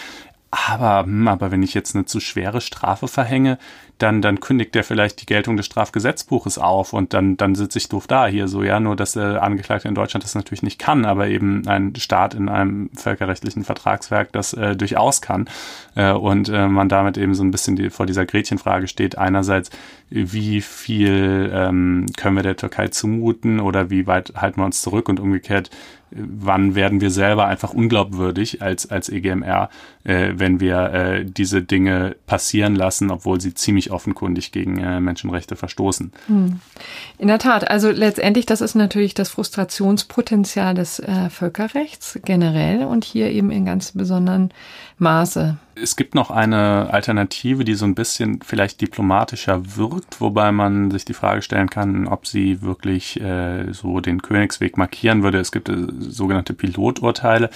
Aber, hm, aber wenn ich jetzt eine zu schwere Strafe verhänge, dann, dann kündigt er vielleicht die Geltung des Strafgesetzbuches auf und dann, dann sitze ich doof da hier so, ja, nur dass der Angeklagte in Deutschland das natürlich nicht kann, aber eben ein Staat in einem völkerrechtlichen Vertragswerk das äh, durchaus kann. Äh, und äh, man damit eben so ein bisschen die, vor dieser Gretchenfrage steht, einerseits, wie viel ähm, können wir der Türkei zumuten oder wie weit halten wir uns zurück und umgekehrt, wann werden wir selber einfach unglaubwürdig als, als EGMR, äh, wenn wir äh, diese Dinge passieren lassen, obwohl sie ziemlich offenkundig gegen äh, Menschenrechte verstoßen. Hm. In der Tat, also letztendlich, das ist natürlich das Frustrationspotenzial des äh, Völkerrechts generell und hier eben in ganz besonderen Maße. Es gibt noch eine Alternative, die so ein bisschen vielleicht diplomatischer wirkt, wobei man sich die Frage stellen kann, ob sie wirklich äh, so den Königsweg markieren würde. Es gibt äh, sogenannte Piloturteile,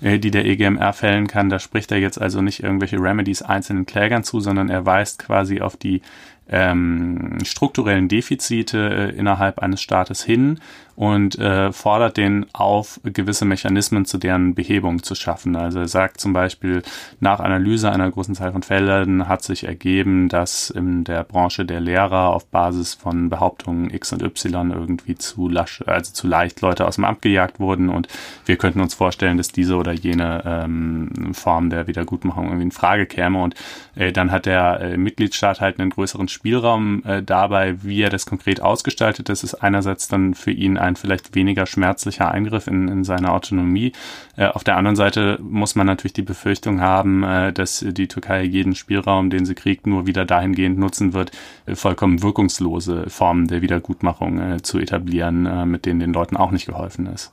äh, die der EGMR fällen kann. Da spricht er jetzt also nicht irgendwelche Remedies einzelnen Klägern zu, sondern er weist quasi auf die ähm, strukturellen Defizite äh, innerhalb eines Staates hin und äh, fordert den auf, gewisse Mechanismen zu deren Behebung zu schaffen. Also er sagt zum Beispiel, nach Analyse einer großen Zahl von Fällen hat sich ergeben, dass in der Branche der Lehrer auf Basis von Behauptungen X und Y irgendwie zu lasch, also zu leicht Leute aus dem Amt gejagt wurden und wir könnten uns vorstellen, dass diese oder jene ähm, Form der Wiedergutmachung irgendwie in Frage käme und äh, dann hat der äh, Mitgliedstaat halt einen größeren Spielraum äh, dabei, wie er das konkret ausgestaltet. Das ist einerseits dann für ihn ein ein vielleicht weniger schmerzlicher Eingriff in, in seine Autonomie. Äh, auf der anderen Seite muss man natürlich die Befürchtung haben, äh, dass die Türkei jeden Spielraum, den sie kriegt, nur wieder dahingehend nutzen wird, äh, vollkommen wirkungslose Formen der Wiedergutmachung äh, zu etablieren, äh, mit denen den Leuten auch nicht geholfen ist.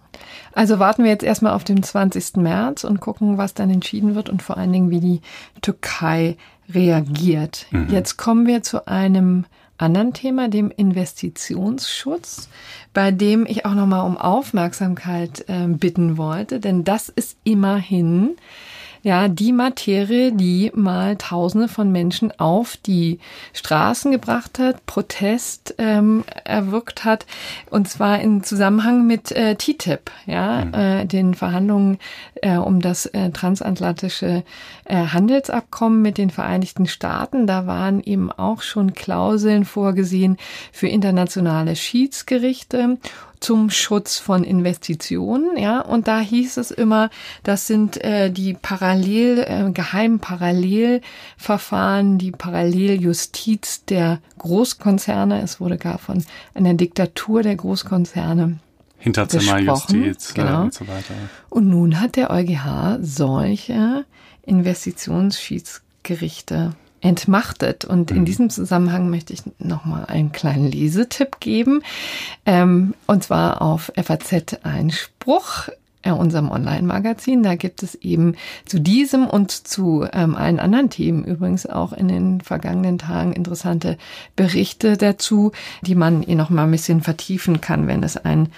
Also warten wir jetzt erstmal auf den 20. März und gucken, was dann entschieden wird und vor allen Dingen, wie die Türkei reagiert. Mhm. Jetzt kommen wir zu einem anderen Thema, dem Investitionsschutz, bei dem ich auch nochmal um Aufmerksamkeit äh, bitten wollte, denn das ist immerhin ja, die Materie, die mal Tausende von Menschen auf die Straßen gebracht hat, Protest ähm, erwirkt hat, und zwar in Zusammenhang mit äh, TTIP, ja, mhm. äh, den Verhandlungen äh, um das äh, transatlantische äh, Handelsabkommen mit den Vereinigten Staaten. Da waren eben auch schon Klauseln vorgesehen für internationale Schiedsgerichte zum Schutz von Investitionen, ja, und da hieß es immer, das sind äh, die parallel äh, geheimen Parallelverfahren, die Paralleljustiz der Großkonzerne. Es wurde gar von einer Diktatur der Großkonzerne Hinterzimmerjustiz äh, genau. und so weiter. Und nun hat der EuGH solche Investitionsschiedsgerichte entmachtet. Und in mhm. diesem Zusammenhang möchte ich nochmal einen kleinen Lesetipp geben. Ähm, und zwar auf FAZ Einspruch äh, unserem Online-Magazin. Da gibt es eben zu diesem und zu ähm, allen anderen Themen übrigens auch in den vergangenen Tagen interessante Berichte dazu, die man eh noch mal ein bisschen vertiefen kann, wenn es einen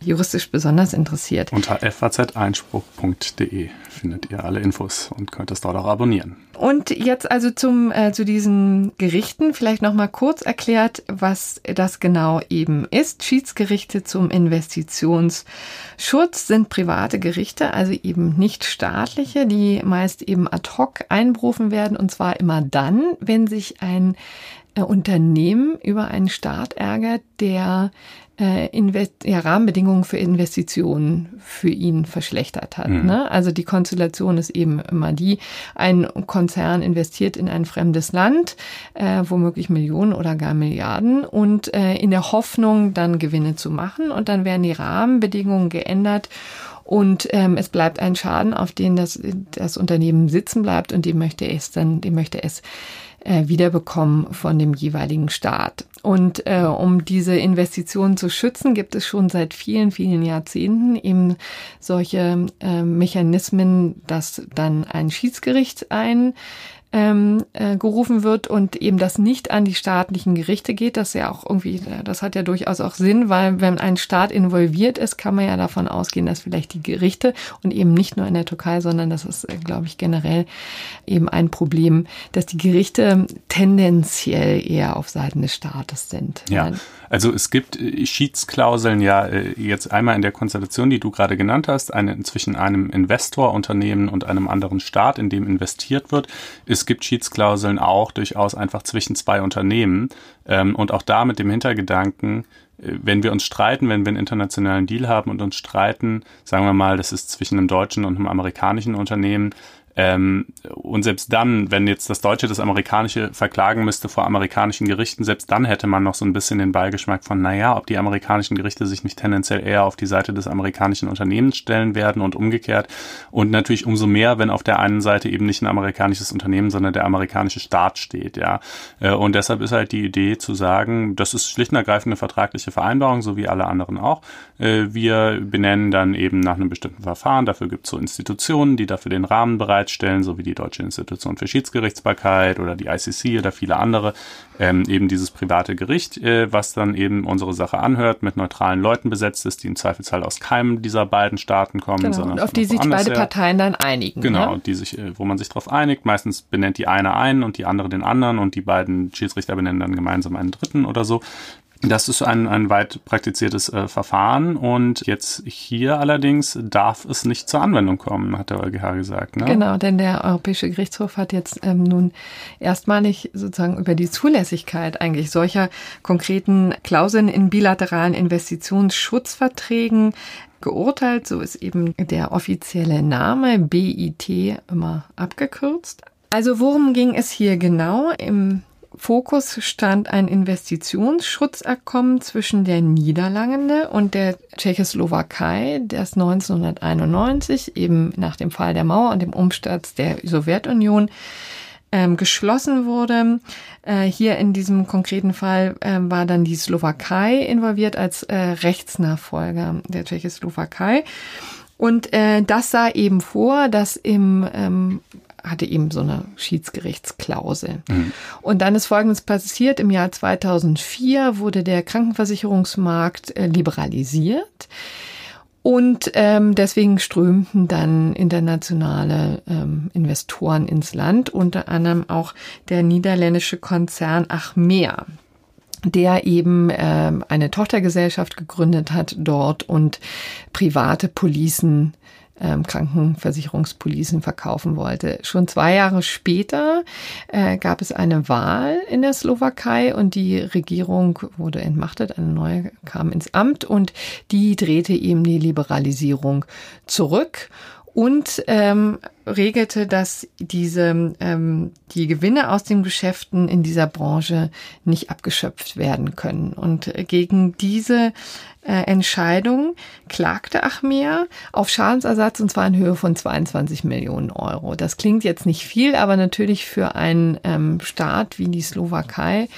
juristisch besonders interessiert. Unter faz-einspruch.de findet ihr alle Infos und könnt es dort auch abonnieren. Und jetzt also zum, äh, zu diesen Gerichten vielleicht nochmal kurz erklärt, was das genau eben ist. Schiedsgerichte zum Investitionsschutz sind private Gerichte, also eben nicht staatliche, die meist eben ad hoc einberufen werden und zwar immer dann, wenn sich ein Unternehmen über einen Staat ärgert, der äh, Invest ja, Rahmenbedingungen für Investitionen für ihn verschlechtert hat. Mhm. Ne? Also die Konstellation ist eben immer die, ein Konzern investiert in ein fremdes Land, äh, womöglich Millionen oder gar Milliarden und äh, in der Hoffnung, dann Gewinne zu machen und dann werden die Rahmenbedingungen geändert und ähm, es bleibt ein Schaden, auf den das, das Unternehmen sitzen bleibt und dem möchte es dann, dem möchte es äh, wiederbekommen von dem jeweiligen Staat. Und äh, um diese Investitionen zu schützen, gibt es schon seit vielen, vielen Jahrzehnten eben solche äh, Mechanismen, dass dann ein Schiedsgericht ein ähm, äh, gerufen wird und eben das nicht an die staatlichen Gerichte geht, das ja auch irgendwie, das hat ja durchaus auch Sinn, weil wenn ein Staat involviert ist, kann man ja davon ausgehen, dass vielleicht die Gerichte und eben nicht nur in der Türkei, sondern das ist, äh, glaube ich, generell eben ein Problem, dass die Gerichte tendenziell eher auf Seiten des Staates sind. Ja. Also es gibt äh, Schiedsklauseln ja äh, jetzt einmal in der Konstellation, die du gerade genannt hast, eine, zwischen einem Investorunternehmen und einem anderen Staat, in dem investiert wird. Es gibt Schiedsklauseln auch durchaus einfach zwischen zwei Unternehmen ähm, und auch da mit dem Hintergedanken, äh, wenn wir uns streiten, wenn wir einen internationalen Deal haben und uns streiten, sagen wir mal, das ist zwischen einem deutschen und einem amerikanischen Unternehmen, ähm, und selbst dann, wenn jetzt das Deutsche das Amerikanische verklagen müsste vor amerikanischen Gerichten, selbst dann hätte man noch so ein bisschen den Beigeschmack von, naja, ob die amerikanischen Gerichte sich nicht tendenziell eher auf die Seite des amerikanischen Unternehmens stellen werden und umgekehrt. Und natürlich umso mehr, wenn auf der einen Seite eben nicht ein amerikanisches Unternehmen, sondern der amerikanische Staat steht, ja. Äh, und deshalb ist halt die Idee zu sagen, das ist schlicht und ergreifend eine vertragliche Vereinbarung, so wie alle anderen auch. Äh, wir benennen dann eben nach einem bestimmten Verfahren, dafür gibt es so Institutionen, die dafür den Rahmen bereiten bereitstellen, so wie die Deutsche Institution für Schiedsgerichtsbarkeit oder die ICC oder viele andere, ähm, eben dieses private Gericht, äh, was dann eben unsere Sache anhört, mit neutralen Leuten besetzt ist, die im Zweifelsfall aus keinem dieser beiden Staaten kommen, genau, sondern und auf die sich beide her. Parteien dann einigen. Genau, ne? die sich, äh, wo man sich darauf einigt. Meistens benennt die eine einen und die andere den anderen und die beiden Schiedsrichter benennen dann gemeinsam einen dritten oder so. Das ist ein, ein weit praktiziertes äh, Verfahren und jetzt hier allerdings darf es nicht zur Anwendung kommen, hat der EuGH gesagt. Ne? Genau, denn der Europäische Gerichtshof hat jetzt ähm, nun erstmalig sozusagen über die Zulässigkeit eigentlich solcher konkreten Klauseln in bilateralen Investitionsschutzverträgen geurteilt. So ist eben der offizielle Name BIT immer abgekürzt. Also worum ging es hier genau? Im Fokus stand ein Investitionsschutzabkommen zwischen der Niederlande und der Tschechoslowakei, das 1991 eben nach dem Fall der Mauer und dem Umsturz der Sowjetunion ähm, geschlossen wurde. Äh, hier in diesem konkreten Fall äh, war dann die Slowakei involviert als äh, Rechtsnachfolger der Tschechoslowakei. Und äh, das sah eben vor, dass im ähm, hatte eben so eine Schiedsgerichtsklausel. Mhm. Und dann ist Folgendes passiert. Im Jahr 2004 wurde der Krankenversicherungsmarkt äh, liberalisiert. Und ähm, deswegen strömten dann internationale ähm, Investoren ins Land, unter anderem auch der niederländische Konzern Achmea, der eben ähm, eine Tochtergesellschaft gegründet hat dort und private Policen ähm, Krankenversicherungspolicen verkaufen wollte. Schon zwei Jahre später äh, gab es eine Wahl in der Slowakei und die Regierung wurde entmachtet, eine neue kam ins Amt und die drehte eben die Liberalisierung zurück und ähm, regelte, dass diese ähm, die Gewinne aus den Geschäften in dieser Branche nicht abgeschöpft werden können. Und gegen diese äh, Entscheidung klagte Achmea auf Schadensersatz und zwar in Höhe von 22 Millionen Euro. Das klingt jetzt nicht viel, aber natürlich für einen ähm, Staat wie die Slowakei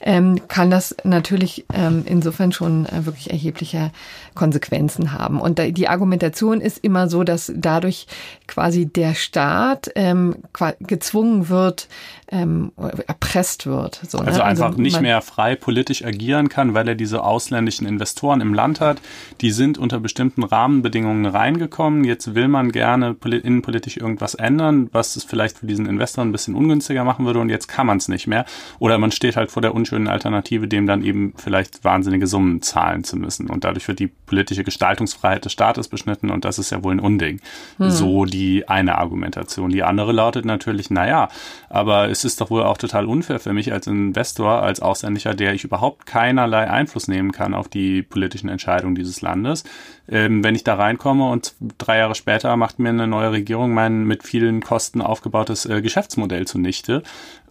ähm, kann das natürlich ähm, insofern schon äh, wirklich erhebliche Konsequenzen haben. Und die Argumentation ist immer so, dass dadurch quasi der der Staat ähm, gezwungen wird, ähm, erpresst wird. So, ne? also einfach also nicht mehr frei politisch agieren kann, weil er diese ausländischen Investoren im Land hat. Die sind unter bestimmten Rahmenbedingungen reingekommen. Jetzt will man gerne innenpolitisch irgendwas ändern, was es vielleicht für diesen Investor ein bisschen ungünstiger machen würde und jetzt kann man es nicht mehr. Oder man steht halt vor der unschönen Alternative, dem dann eben vielleicht wahnsinnige Summen zahlen zu müssen. Und dadurch wird die politische Gestaltungsfreiheit des Staates beschnitten und das ist ja wohl ein Unding. Hm. So die eine Argumentation. Die andere lautet natürlich, naja, aber ist doch wohl auch total unfair für mich als Investor, als Ausländischer, der ich überhaupt keinerlei Einfluss nehmen kann auf die politischen Entscheidungen dieses Landes. Ähm, wenn ich da reinkomme und drei Jahre später macht mir eine neue Regierung mein mit vielen Kosten aufgebautes äh, Geschäftsmodell zunichte,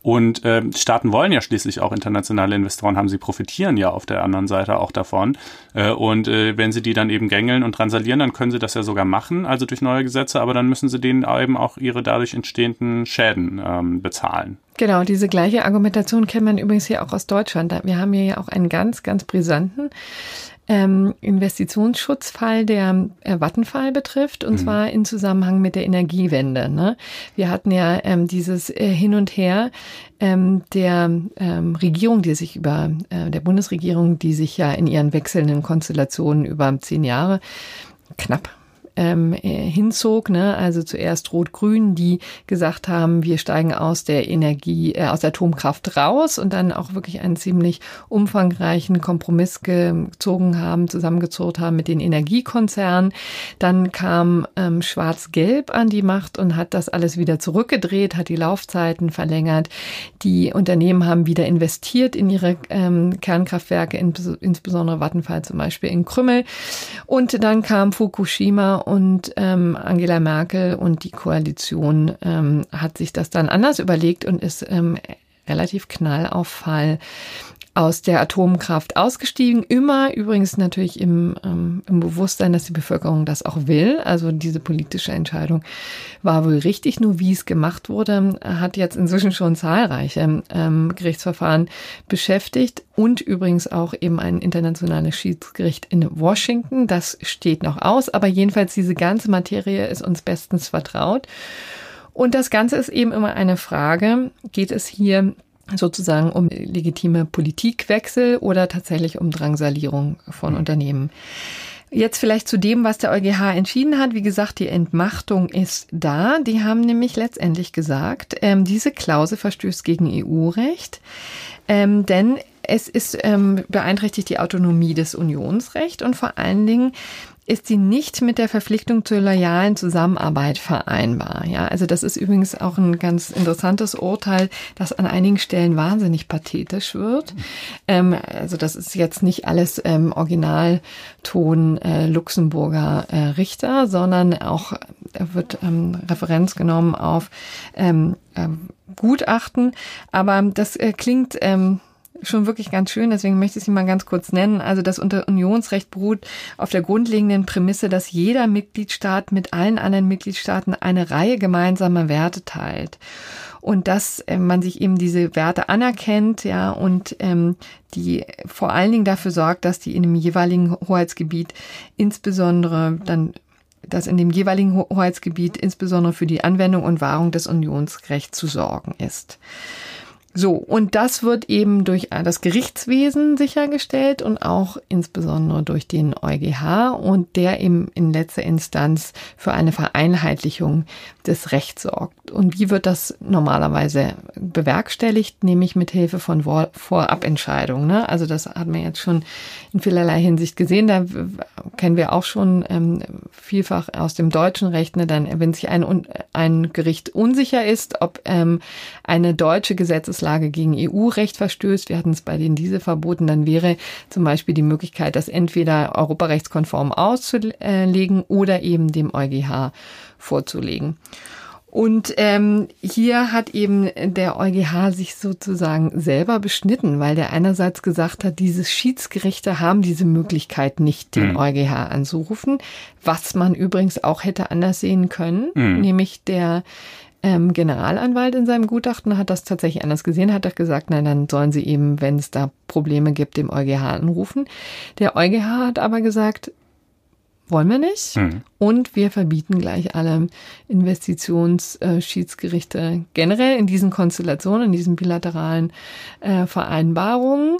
und äh, Staaten wollen ja schließlich auch internationale Investoren haben, sie profitieren ja auf der anderen Seite auch davon. Äh, und äh, wenn sie die dann eben gängeln und transalieren, dann können sie das ja sogar machen, also durch neue Gesetze, aber dann müssen sie denen eben auch ihre dadurch entstehenden Schäden ähm, bezahlen. Genau, diese gleiche Argumentation kennt man übrigens hier auch aus Deutschland. Wir haben hier ja auch einen ganz, ganz brisanten ähm, Investitionsschutzfall, der äh, Vattenfall betrifft, und mhm. zwar in Zusammenhang mit der Energiewende. Ne? Wir hatten ja ähm, dieses äh, Hin und Her ähm, der ähm, Regierung, die sich über äh, der Bundesregierung, die sich ja in ihren wechselnden Konstellationen über zehn Jahre knapp ähm, äh, hinzog. Ne? Also zuerst Rot-Grün, die gesagt haben, wir steigen aus der Energie, äh, aus der Atomkraft raus und dann auch wirklich einen ziemlich umfangreichen Kompromiss gezogen haben, zusammengezogen haben mit den Energiekonzernen. Dann kam ähm, Schwarz-Gelb an die Macht und hat das alles wieder zurückgedreht, hat die Laufzeiten verlängert. Die Unternehmen haben wieder investiert in ihre ähm, Kernkraftwerke, insbesondere Vattenfall zum Beispiel in Krümmel. Und dann kam Fukushima und ähm, Angela Merkel und die Koalition ähm, hat sich das dann anders überlegt und ist ähm, relativ knallauffall aus der Atomkraft ausgestiegen. Immer übrigens natürlich im, ähm, im Bewusstsein, dass die Bevölkerung das auch will. Also diese politische Entscheidung war wohl richtig. Nur wie es gemacht wurde, hat jetzt inzwischen schon zahlreiche ähm, Gerichtsverfahren beschäftigt und übrigens auch eben ein internationales Schiedsgericht in Washington. Das steht noch aus. Aber jedenfalls diese ganze Materie ist uns bestens vertraut. Und das Ganze ist eben immer eine Frage, geht es hier sozusagen um legitime Politikwechsel oder tatsächlich um Drangsalierung von mhm. Unternehmen. Jetzt vielleicht zu dem, was der EuGH entschieden hat. Wie gesagt, die Entmachtung ist da. Die haben nämlich letztendlich gesagt, ähm, diese Klausel verstößt gegen EU-Recht, ähm, denn es ist ähm, beeinträchtigt die Autonomie des Unionsrechts und vor allen Dingen ist sie nicht mit der Verpflichtung zur loyalen Zusammenarbeit vereinbar. Ja, also das ist übrigens auch ein ganz interessantes Urteil, das an einigen Stellen wahnsinnig pathetisch wird. Ähm, also das ist jetzt nicht alles ähm, Originalton äh, Luxemburger äh, Richter, sondern auch wird ähm, Referenz genommen auf ähm, äh, Gutachten. Aber das äh, klingt ähm, schon wirklich ganz schön, deswegen möchte ich sie mal ganz kurz nennen. Also das Unionsrecht beruht auf der grundlegenden Prämisse, dass jeder Mitgliedstaat mit allen anderen Mitgliedstaaten eine Reihe gemeinsamer Werte teilt und dass äh, man sich eben diese Werte anerkennt, ja, und ähm, die vor allen Dingen dafür sorgt, dass die in dem jeweiligen Hoheitsgebiet insbesondere dann dass in dem jeweiligen Hoheitsgebiet insbesondere für die Anwendung und Wahrung des Unionsrechts zu sorgen ist. So, und das wird eben durch das Gerichtswesen sichergestellt und auch insbesondere durch den EuGH und der eben in letzter Instanz für eine Vereinheitlichung des Rechts sorgt. Und wie wird das normalerweise bewerkstelligt? Nämlich mit Hilfe von Vorabentscheidungen. Ne? Also das hat man jetzt schon in vielerlei Hinsicht gesehen. Da kennen wir auch schon ähm, vielfach aus dem deutschen Recht, ne? dann, wenn sich ein, ein Gericht unsicher ist, ob ähm, eine deutsche Gesetzeslage gegen EU-Recht verstößt, wir hatten es bei den diese verboten, dann wäre zum Beispiel die Möglichkeit, das entweder europarechtskonform auszulegen oder eben dem EuGH vorzulegen. Und ähm, hier hat eben der EuGH sich sozusagen selber beschnitten, weil der einerseits gesagt hat, diese Schiedsgerichte haben diese Möglichkeit nicht, den mhm. EuGH anzurufen, was man übrigens auch hätte anders sehen können, mhm. nämlich der ähm, Generalanwalt in seinem Gutachten hat das tatsächlich anders gesehen, hat gesagt, nein, dann sollen sie eben, wenn es da Probleme gibt, dem EuGH anrufen. Der EuGH hat aber gesagt, wollen wir nicht. Mhm. Und wir verbieten gleich alle Investitionsschiedsgerichte generell in diesen Konstellationen, in diesen bilateralen äh, Vereinbarungen.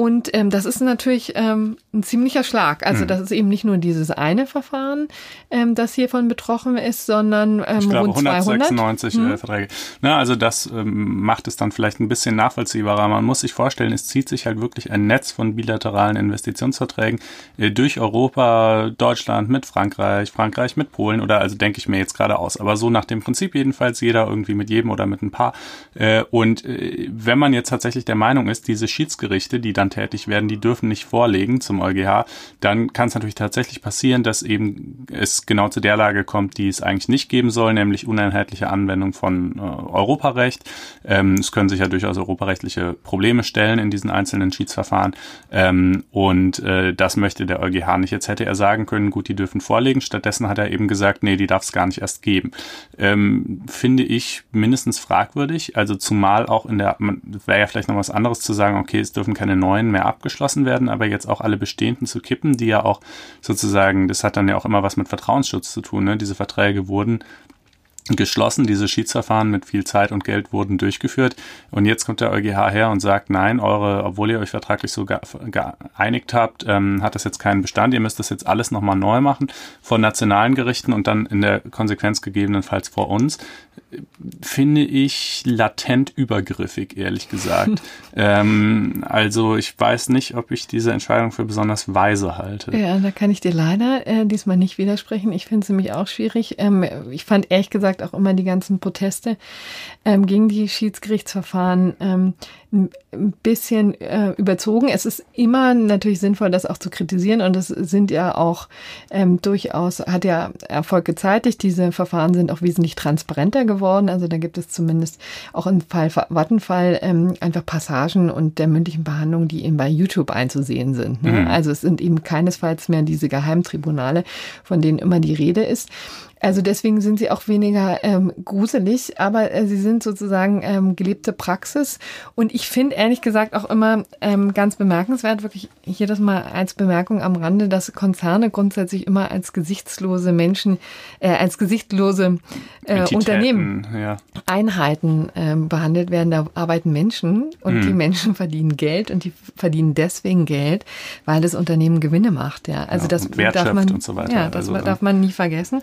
Und ähm, das ist natürlich ähm, ein ziemlicher Schlag. Also mhm. das ist eben nicht nur dieses eine Verfahren, ähm, das hiervon betroffen ist, sondern ähm, ich glaube, rund 196 200. Äh, Verträge. Na, also das ähm, macht es dann vielleicht ein bisschen nachvollziehbarer. Man muss sich vorstellen, es zieht sich halt wirklich ein Netz von bilateralen Investitionsverträgen äh, durch Europa, Deutschland mit Frankreich, Frankreich mit Polen oder also denke ich mir jetzt gerade aus. Aber so nach dem Prinzip jedenfalls jeder irgendwie mit jedem oder mit ein paar. Äh, und äh, wenn man jetzt tatsächlich der Meinung ist, diese Schiedsgerichte, die dann tätig werden, die dürfen nicht vorlegen zum EuGH, dann kann es natürlich tatsächlich passieren, dass eben es genau zu der Lage kommt, die es eigentlich nicht geben soll, nämlich uneinheitliche Anwendung von äh, Europarecht. Ähm, es können sich ja durchaus europarechtliche Probleme stellen in diesen einzelnen Schiedsverfahren ähm, und äh, das möchte der EuGH nicht. Jetzt hätte er sagen können, gut, die dürfen vorlegen. Stattdessen hat er eben gesagt, nee, die darf es gar nicht erst geben. Ähm, finde ich mindestens fragwürdig. Also zumal auch in der, wäre ja vielleicht noch was anderes zu sagen, okay, es dürfen keine neuen neuen mehr abgeschlossen werden, aber jetzt auch alle bestehenden zu kippen, die ja auch sozusagen, das hat dann ja auch immer was mit Vertrauensschutz zu tun, ne? diese Verträge wurden geschlossen. Diese Schiedsverfahren mit viel Zeit und Geld wurden durchgeführt. Und jetzt kommt der EuGH her und sagt, nein, eure, obwohl ihr euch vertraglich so geeinigt habt, ähm, hat das jetzt keinen Bestand. Ihr müsst das jetzt alles nochmal neu machen vor nationalen Gerichten und dann in der Konsequenz gegebenenfalls vor uns. Finde ich latent übergriffig, ehrlich gesagt. ähm, also ich weiß nicht, ob ich diese Entscheidung für besonders weise halte. Ja, da kann ich dir leider äh, diesmal nicht widersprechen. Ich finde es nämlich auch schwierig. Ähm, ich fand ehrlich gesagt auch immer die ganzen Proteste ähm, gegen die Schiedsgerichtsverfahren ähm, ein bisschen äh, überzogen. Es ist immer natürlich sinnvoll, das auch zu kritisieren und es sind ja auch ähm, durchaus, hat ja Erfolg gezeitigt. Diese Verfahren sind auch wesentlich transparenter geworden. Also da gibt es zumindest auch im Fall Wattenfall ähm, einfach Passagen und der mündlichen Behandlung, die eben bei YouTube einzusehen sind. Ne? Mhm. Also es sind eben keinesfalls mehr diese Geheimtribunale, von denen immer die Rede ist. Also deswegen sind sie auch weniger ähm, gruselig, aber äh, sie sind sozusagen ähm, gelebte Praxis. Und ich finde ehrlich gesagt auch immer ähm, ganz bemerkenswert, wirklich hier das mal als Bemerkung am Rande, dass Konzerne grundsätzlich immer als gesichtslose Menschen, äh, als gesichtlose äh, Unternehmen, ja. Einheiten äh, behandelt werden. Da arbeiten Menschen und mhm. die Menschen verdienen Geld und die verdienen deswegen Geld, weil das Unternehmen Gewinne macht. Ja, also ja, das darf man, so Ja, das also, darf man nie vergessen.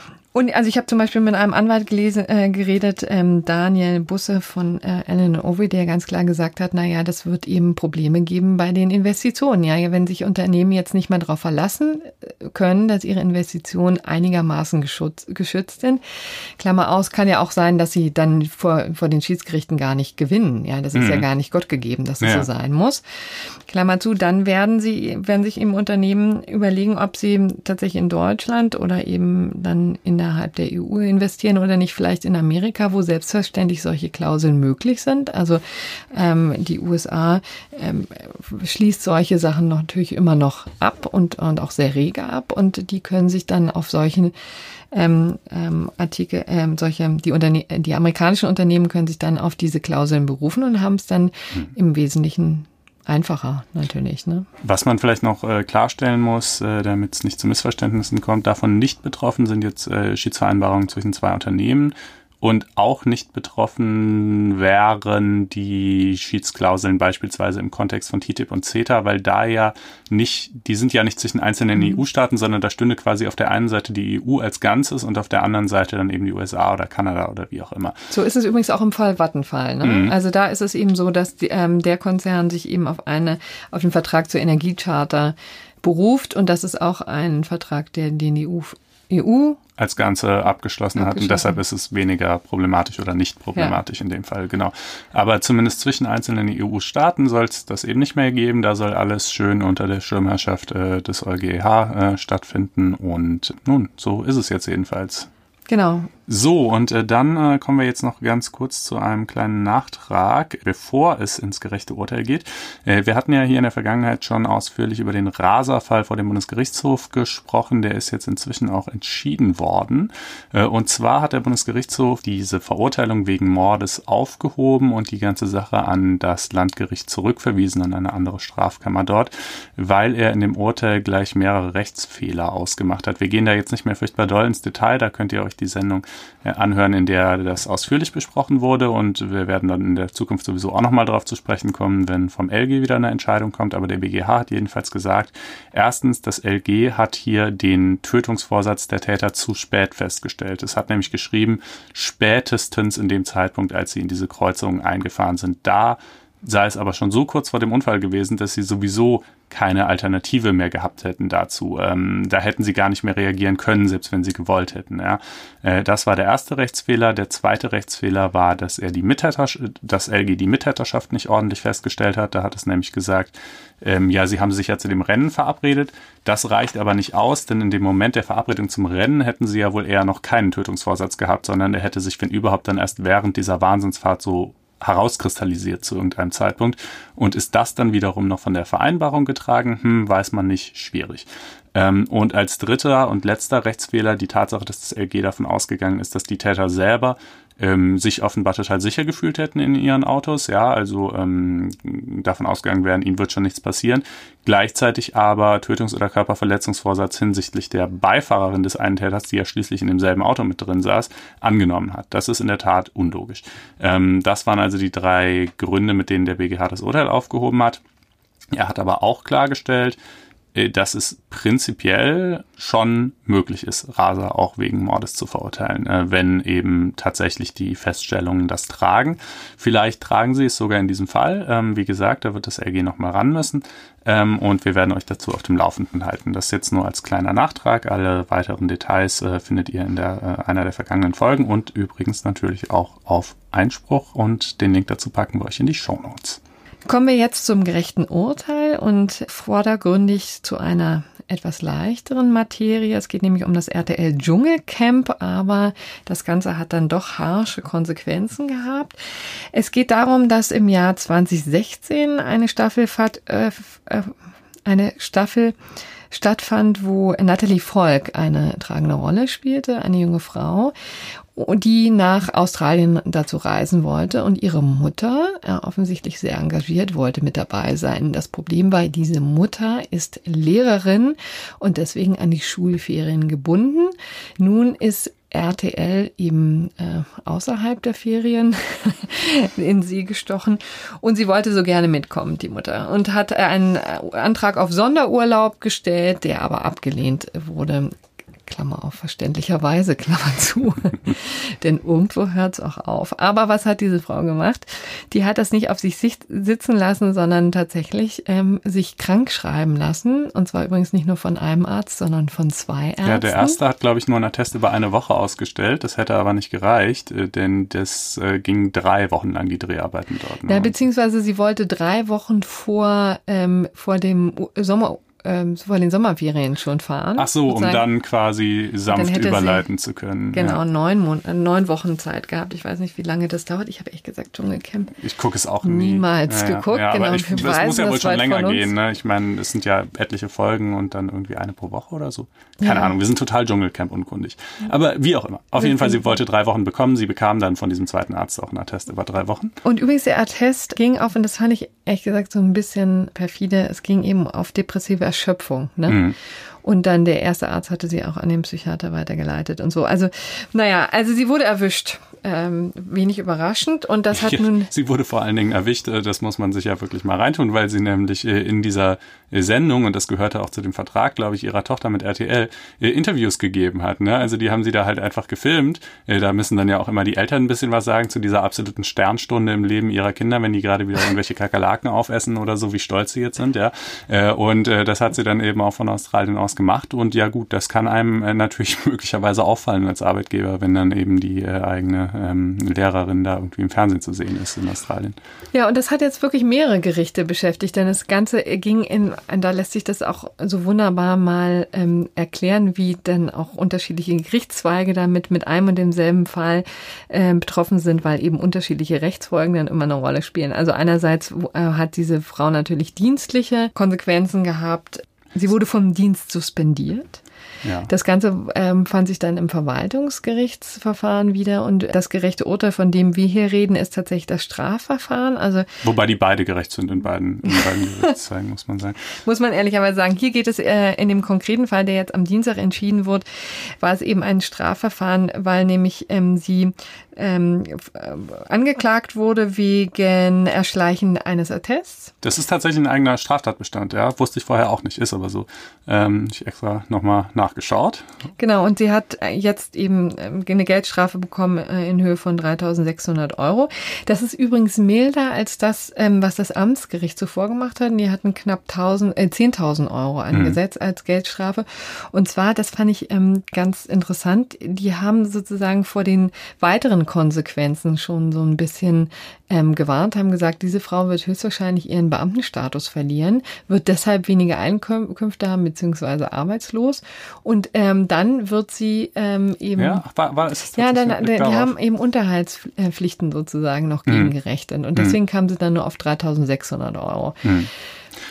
Und also ich habe zum Beispiel mit einem Anwalt gelesen, äh, geredet, ähm, Daniel Busse von äh, Allen Ovi, der ganz klar gesagt hat, na ja, das wird eben Probleme geben bei den Investitionen. Ja, wenn sich Unternehmen jetzt nicht mehr darauf verlassen äh, können, dass ihre Investitionen einigermaßen geschützt, geschützt sind. Klammer aus, kann ja auch sein, dass sie dann vor, vor den Schiedsgerichten gar nicht gewinnen. Ja, das ist mhm. ja gar nicht Gott gegeben, dass es ja. so sein muss. Klammer zu, dann werden sie, werden sich im Unternehmen überlegen, ob sie tatsächlich in Deutschland oder eben dann in innerhalb der EU investieren oder nicht vielleicht in Amerika, wo selbstverständlich solche Klauseln möglich sind. Also ähm, die USA ähm, schließt solche Sachen natürlich immer noch ab und, und auch sehr rege ab und die können sich dann auf solchen ähm, ähm, Artikel, ähm, solche, die, Unterne die amerikanischen Unternehmen können sich dann auf diese Klauseln berufen und haben es dann hm. im Wesentlichen einfacher natürlich. Ne? Was man vielleicht noch äh, klarstellen muss, äh, damit es nicht zu Missverständnissen kommt, davon nicht betroffen sind jetzt äh, Schiedsvereinbarungen zwischen zwei Unternehmen und auch nicht betroffen wären die Schiedsklauseln beispielsweise im Kontext von TTIP und CETA, weil da ja nicht, die sind ja nicht zwischen einzelnen mhm. EU-Staaten, sondern da stünde quasi auf der einen Seite die EU als Ganzes und auf der anderen Seite dann eben die USA oder Kanada oder wie auch immer. So ist es übrigens auch im Fall Vattenfall. Ne? Mhm. Also da ist es eben so, dass die, ähm, der Konzern sich eben auf eine, auf den Vertrag zur Energiecharta beruft und das ist auch ein Vertrag, der den EU EU als Ganze abgeschlossen, hat und deshalb ist es weniger problematisch oder nicht problematisch ja. in dem Fall, genau. Aber zumindest zwischen einzelnen EU-Staaten soll es das eben nicht mehr geben. Da soll alles schön unter der Schirmherrschaft äh, des EuGH äh, stattfinden und nun, so ist es jetzt jedenfalls. Genau. So, und äh, dann äh, kommen wir jetzt noch ganz kurz zu einem kleinen Nachtrag, bevor es ins gerechte Urteil geht. Äh, wir hatten ja hier in der Vergangenheit schon ausführlich über den Raserfall vor dem Bundesgerichtshof gesprochen. Der ist jetzt inzwischen auch entschieden worden. Äh, und zwar hat der Bundesgerichtshof diese Verurteilung wegen Mordes aufgehoben und die ganze Sache an das Landgericht zurückverwiesen, an eine andere Strafkammer dort, weil er in dem Urteil gleich mehrere Rechtsfehler ausgemacht hat. Wir gehen da jetzt nicht mehr furchtbar doll ins Detail, da könnt ihr euch die Sendung anhören, in der das ausführlich besprochen wurde. Und wir werden dann in der Zukunft sowieso auch nochmal darauf zu sprechen kommen, wenn vom LG wieder eine Entscheidung kommt. Aber der BGH hat jedenfalls gesagt, erstens, das LG hat hier den Tötungsvorsatz der Täter zu spät festgestellt. Es hat nämlich geschrieben, spätestens in dem Zeitpunkt, als sie in diese Kreuzung eingefahren sind. Da sei es aber schon so kurz vor dem Unfall gewesen, dass sie sowieso keine Alternative mehr gehabt hätten dazu. Ähm, da hätten sie gar nicht mehr reagieren können, selbst wenn sie gewollt hätten. Ja. Äh, das war der erste Rechtsfehler. Der zweite Rechtsfehler war, dass er die Mittäterschaft, dass LG die Mittäterschaft nicht ordentlich festgestellt hat. Da hat es nämlich gesagt, ähm, ja, sie haben sich ja zu dem Rennen verabredet. Das reicht aber nicht aus, denn in dem Moment der Verabredung zum Rennen hätten sie ja wohl eher noch keinen Tötungsvorsatz gehabt, sondern er hätte sich, wenn überhaupt, dann erst während dieser Wahnsinnsfahrt so herauskristallisiert zu irgendeinem Zeitpunkt. Und ist das dann wiederum noch von der Vereinbarung getragen? Hm, weiß man nicht, schwierig. Ähm, und als dritter und letzter Rechtsfehler die Tatsache, dass das LG davon ausgegangen ist, dass die Täter selber ähm, sich offenbar total sicher gefühlt hätten in ihren Autos, ja, also ähm, davon ausgegangen wären, ihnen wird schon nichts passieren. Gleichzeitig aber Tötungs- oder Körperverletzungsvorsatz hinsichtlich der Beifahrerin des einen Täters, die ja schließlich in demselben Auto mit drin saß, angenommen hat. Das ist in der Tat unlogisch. Ähm, das waren also die drei Gründe, mit denen der BGH das Urteil aufgehoben hat. Er hat aber auch klargestellt, dass es prinzipiell schon möglich ist, Raser auch wegen Mordes zu verurteilen, äh, wenn eben tatsächlich die Feststellungen das tragen. Vielleicht tragen sie es sogar in diesem Fall. Ähm, wie gesagt, da wird das LG nochmal ran müssen. Ähm, und wir werden euch dazu auf dem Laufenden halten. Das jetzt nur als kleiner Nachtrag. Alle weiteren Details äh, findet ihr in der, einer der vergangenen Folgen und übrigens natürlich auch auf Einspruch und den Link dazu packen wir euch in die Show Notes. Kommen wir jetzt zum gerechten Urteil und vordergründig zu einer etwas leichteren Materie. Es geht nämlich um das RTL Dschungelcamp, aber das Ganze hat dann doch harsche Konsequenzen gehabt. Es geht darum, dass im Jahr 2016 eine Staffelfahrt, äh, äh, eine Staffel stattfand, wo Natalie Volk eine tragende Rolle spielte, eine junge Frau die nach Australien dazu reisen wollte und ihre Mutter, äh, offensichtlich sehr engagiert, wollte mit dabei sein. Das Problem war, diese Mutter ist Lehrerin und deswegen an die Schulferien gebunden. Nun ist RTL eben äh, außerhalb der Ferien in sie gestochen und sie wollte so gerne mitkommen, die Mutter, und hat einen Antrag auf Sonderurlaub gestellt, der aber abgelehnt wurde. Klammer auf, verständlicherweise, Klammer zu. Denn irgendwo hört es auch auf. Aber was hat diese Frau gemacht? Die hat das nicht auf sich sitzen lassen, sondern tatsächlich ähm, sich krank schreiben lassen. Und zwar übrigens nicht nur von einem Arzt, sondern von zwei Ärzten. Ja, der erste hat, glaube ich, nur einen Attest über eine Woche ausgestellt. Das hätte aber nicht gereicht, äh, denn das äh, ging drei Wochen lang die Dreharbeiten dort. Ne? Ja, beziehungsweise sie wollte drei Wochen vor, ähm, vor dem Sommer ähm, vor den Sommerferien schon fahren. Ach so, um dann quasi sanft dann überleiten zu können. Genau, ja. neun, Mon äh, neun Wochen Zeit gehabt. Ich weiß nicht, wie lange das dauert. Ich habe echt gesagt Dschungelcamp. Ich gucke es auch nie. niemals ja, geguckt. Ja, genau, ich, das weisen, muss ja wohl schon länger gehen. Ne? Ich meine, es sind ja etliche Folgen und dann irgendwie eine pro Woche oder so. Keine Ahnung, wir sind total Dschungelcamp unkundig. Aber wie auch immer. Auf jeden Fall, sie wollte drei Wochen bekommen. Sie bekam dann von diesem zweiten Arzt auch einen Attest über drei Wochen. Und übrigens, der Attest ging auf, und das fand ich ehrlich gesagt so ein bisschen perfide, es ging eben auf depressive Erschöpfung. Ne? Mhm. Und dann der erste Arzt hatte sie auch an den Psychiater weitergeleitet und so. Also, naja, also sie wurde erwischt. Ähm, wenig überraschend. Und das hat nun. sie wurde vor allen Dingen erwischt, äh, das muss man sich ja wirklich mal reintun, weil sie nämlich äh, in dieser äh, Sendung, und das gehörte auch zu dem Vertrag, glaube ich, ihrer Tochter mit RTL, Interviews gegeben hat. Ne? Also die haben sie da halt einfach gefilmt. Da müssen dann ja auch immer die Eltern ein bisschen was sagen zu dieser absoluten Sternstunde im Leben ihrer Kinder, wenn die gerade wieder irgendwelche Kakerlaken aufessen oder so, wie stolz sie jetzt sind, ja. Und das hat sie dann eben auch von Australien aus gemacht. Und ja gut, das kann einem natürlich möglicherweise auffallen als Arbeitgeber, wenn dann eben die eigene ähm, Lehrerin da irgendwie im Fernsehen zu sehen ist in Australien. Ja, und das hat jetzt wirklich mehrere Gerichte beschäftigt, denn das Ganze ging in, da lässt sich das auch so wunderbar mal ähm, erklären, wie dann auch unterschiedliche Gerichtszweige damit mit einem und demselben Fall äh, betroffen sind, weil eben unterschiedliche Rechtsfolgen dann immer eine Rolle spielen. Also einerseits äh, hat diese Frau natürlich dienstliche Konsequenzen gehabt. Sie wurde vom Dienst suspendiert. Ja. Das Ganze ähm, fand sich dann im Verwaltungsgerichtsverfahren wieder und das gerechte Urteil, von dem wir hier reden, ist tatsächlich das Strafverfahren. Also Wobei die beide gerecht sind in beiden, in beiden Gerichtszweigen, muss man sagen. Muss man ehrlicherweise sagen. Hier geht es äh, in dem konkreten Fall, der jetzt am Dienstag entschieden wurde, war es eben ein Strafverfahren, weil nämlich ähm, sie ähm, äh, angeklagt wurde wegen Erschleichen eines Attests. Das ist tatsächlich ein eigener Straftatbestand, ja. Wusste ich vorher auch nicht, ist aber so. Ähm, ich extra nochmal nachgeschaut. Genau, und sie hat jetzt eben ähm, eine Geldstrafe bekommen äh, in Höhe von 3600 Euro. Das ist übrigens milder als das, ähm, was das Amtsgericht zuvor gemacht hat. Die hatten knapp 1000, äh, 10.000 Euro mhm. angesetzt mhm. als Geldstrafe. Und zwar, das fand ich ähm, ganz interessant, die haben sozusagen vor den weiteren Konsequenzen schon so ein bisschen ähm, gewarnt, haben gesagt, diese Frau wird höchstwahrscheinlich ihren Beamtenstatus verlieren, wird deshalb weniger Einkünfte haben, beziehungsweise arbeitslos. Und ähm, dann wird sie ähm, eben. Ja, war, war es ja dann, die haben eben Unterhaltspflichten sozusagen noch hm. gegengerechnet. Und deswegen hm. kam sie dann nur auf 3600 Euro. Hm.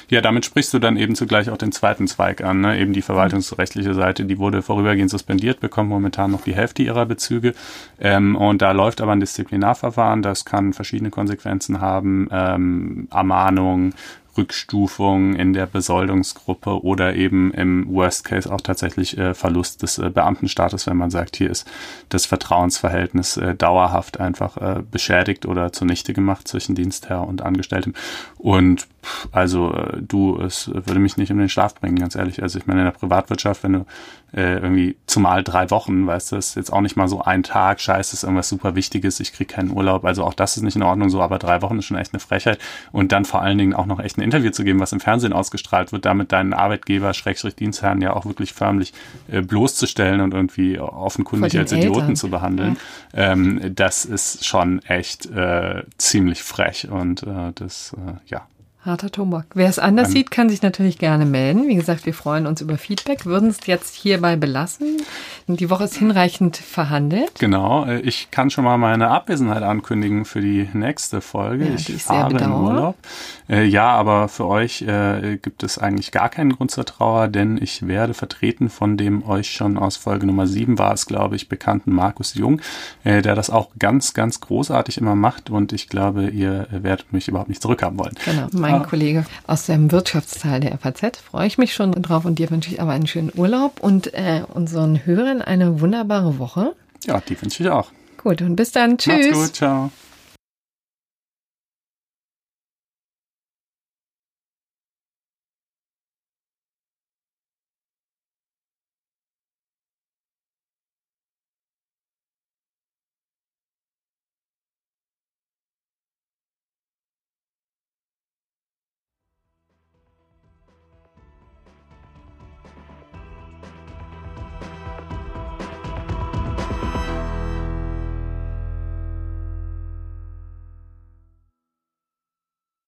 Ja, damit sprichst du dann eben zugleich auch den zweiten Zweig an, ne? eben die verwaltungsrechtliche Seite, die wurde vorübergehend suspendiert, bekommt momentan noch die Hälfte ihrer Bezüge ähm, und da läuft aber ein Disziplinarverfahren, das kann verschiedene Konsequenzen haben, ähm, Ermahnung, Rückstufung in der Besoldungsgruppe oder eben im Worst Case auch tatsächlich äh, Verlust des äh, Beamtenstatus, wenn man sagt, hier ist das Vertrauensverhältnis äh, dauerhaft einfach äh, beschädigt oder zunichte gemacht zwischen Dienstherr und Angestelltem. Und also äh, du, es würde mich nicht um den Schlaf bringen, ganz ehrlich. Also ich meine, in der Privatwirtschaft, wenn du äh, irgendwie zumal drei Wochen, weißt du, ist jetzt auch nicht mal so ein Tag, scheiße, ist irgendwas super Wichtiges, ich krieg keinen Urlaub. Also auch das ist nicht in Ordnung so, aber drei Wochen ist schon echt eine Frechheit. Und dann vor allen Dingen auch noch echt ein Interview zu geben, was im Fernsehen ausgestrahlt wird, damit deinen Arbeitgeber, Schrägstrich Dienstherren ja auch wirklich förmlich äh, bloßzustellen und irgendwie offenkundig als Eltern. Idioten zu behandeln, ja. ähm, das ist schon echt äh, ziemlich frech und äh, das, äh, ja. Harter Tobak. Wer es anders um, sieht, kann sich natürlich gerne melden. Wie gesagt, wir freuen uns über Feedback, würden es jetzt hierbei belassen. Die Woche ist hinreichend verhandelt. Genau, äh, ich kann schon mal meine Abwesenheit ankündigen für die nächste Folge. Ja, ich fahre in Urlaub. Äh, ja, aber für euch äh, gibt es eigentlich gar keinen Grund zur Trauer, denn ich werde vertreten von dem euch schon aus Folge Nummer 7 war es, glaube ich, bekannten Markus Jung, der das auch ganz, ganz großartig immer macht und ich glaube, ihr werdet mich überhaupt nicht zurückhaben wollen. Genau, mein ah. Kollege aus dem Wirtschaftsteil der FAZ. Freue ich mich schon drauf und dir wünsche ich aber einen schönen Urlaub und äh, unseren Hörern eine wunderbare Woche. Ja, die wünsche ich auch. Gut, und bis dann. Tschüss. Macht's gut, ciao.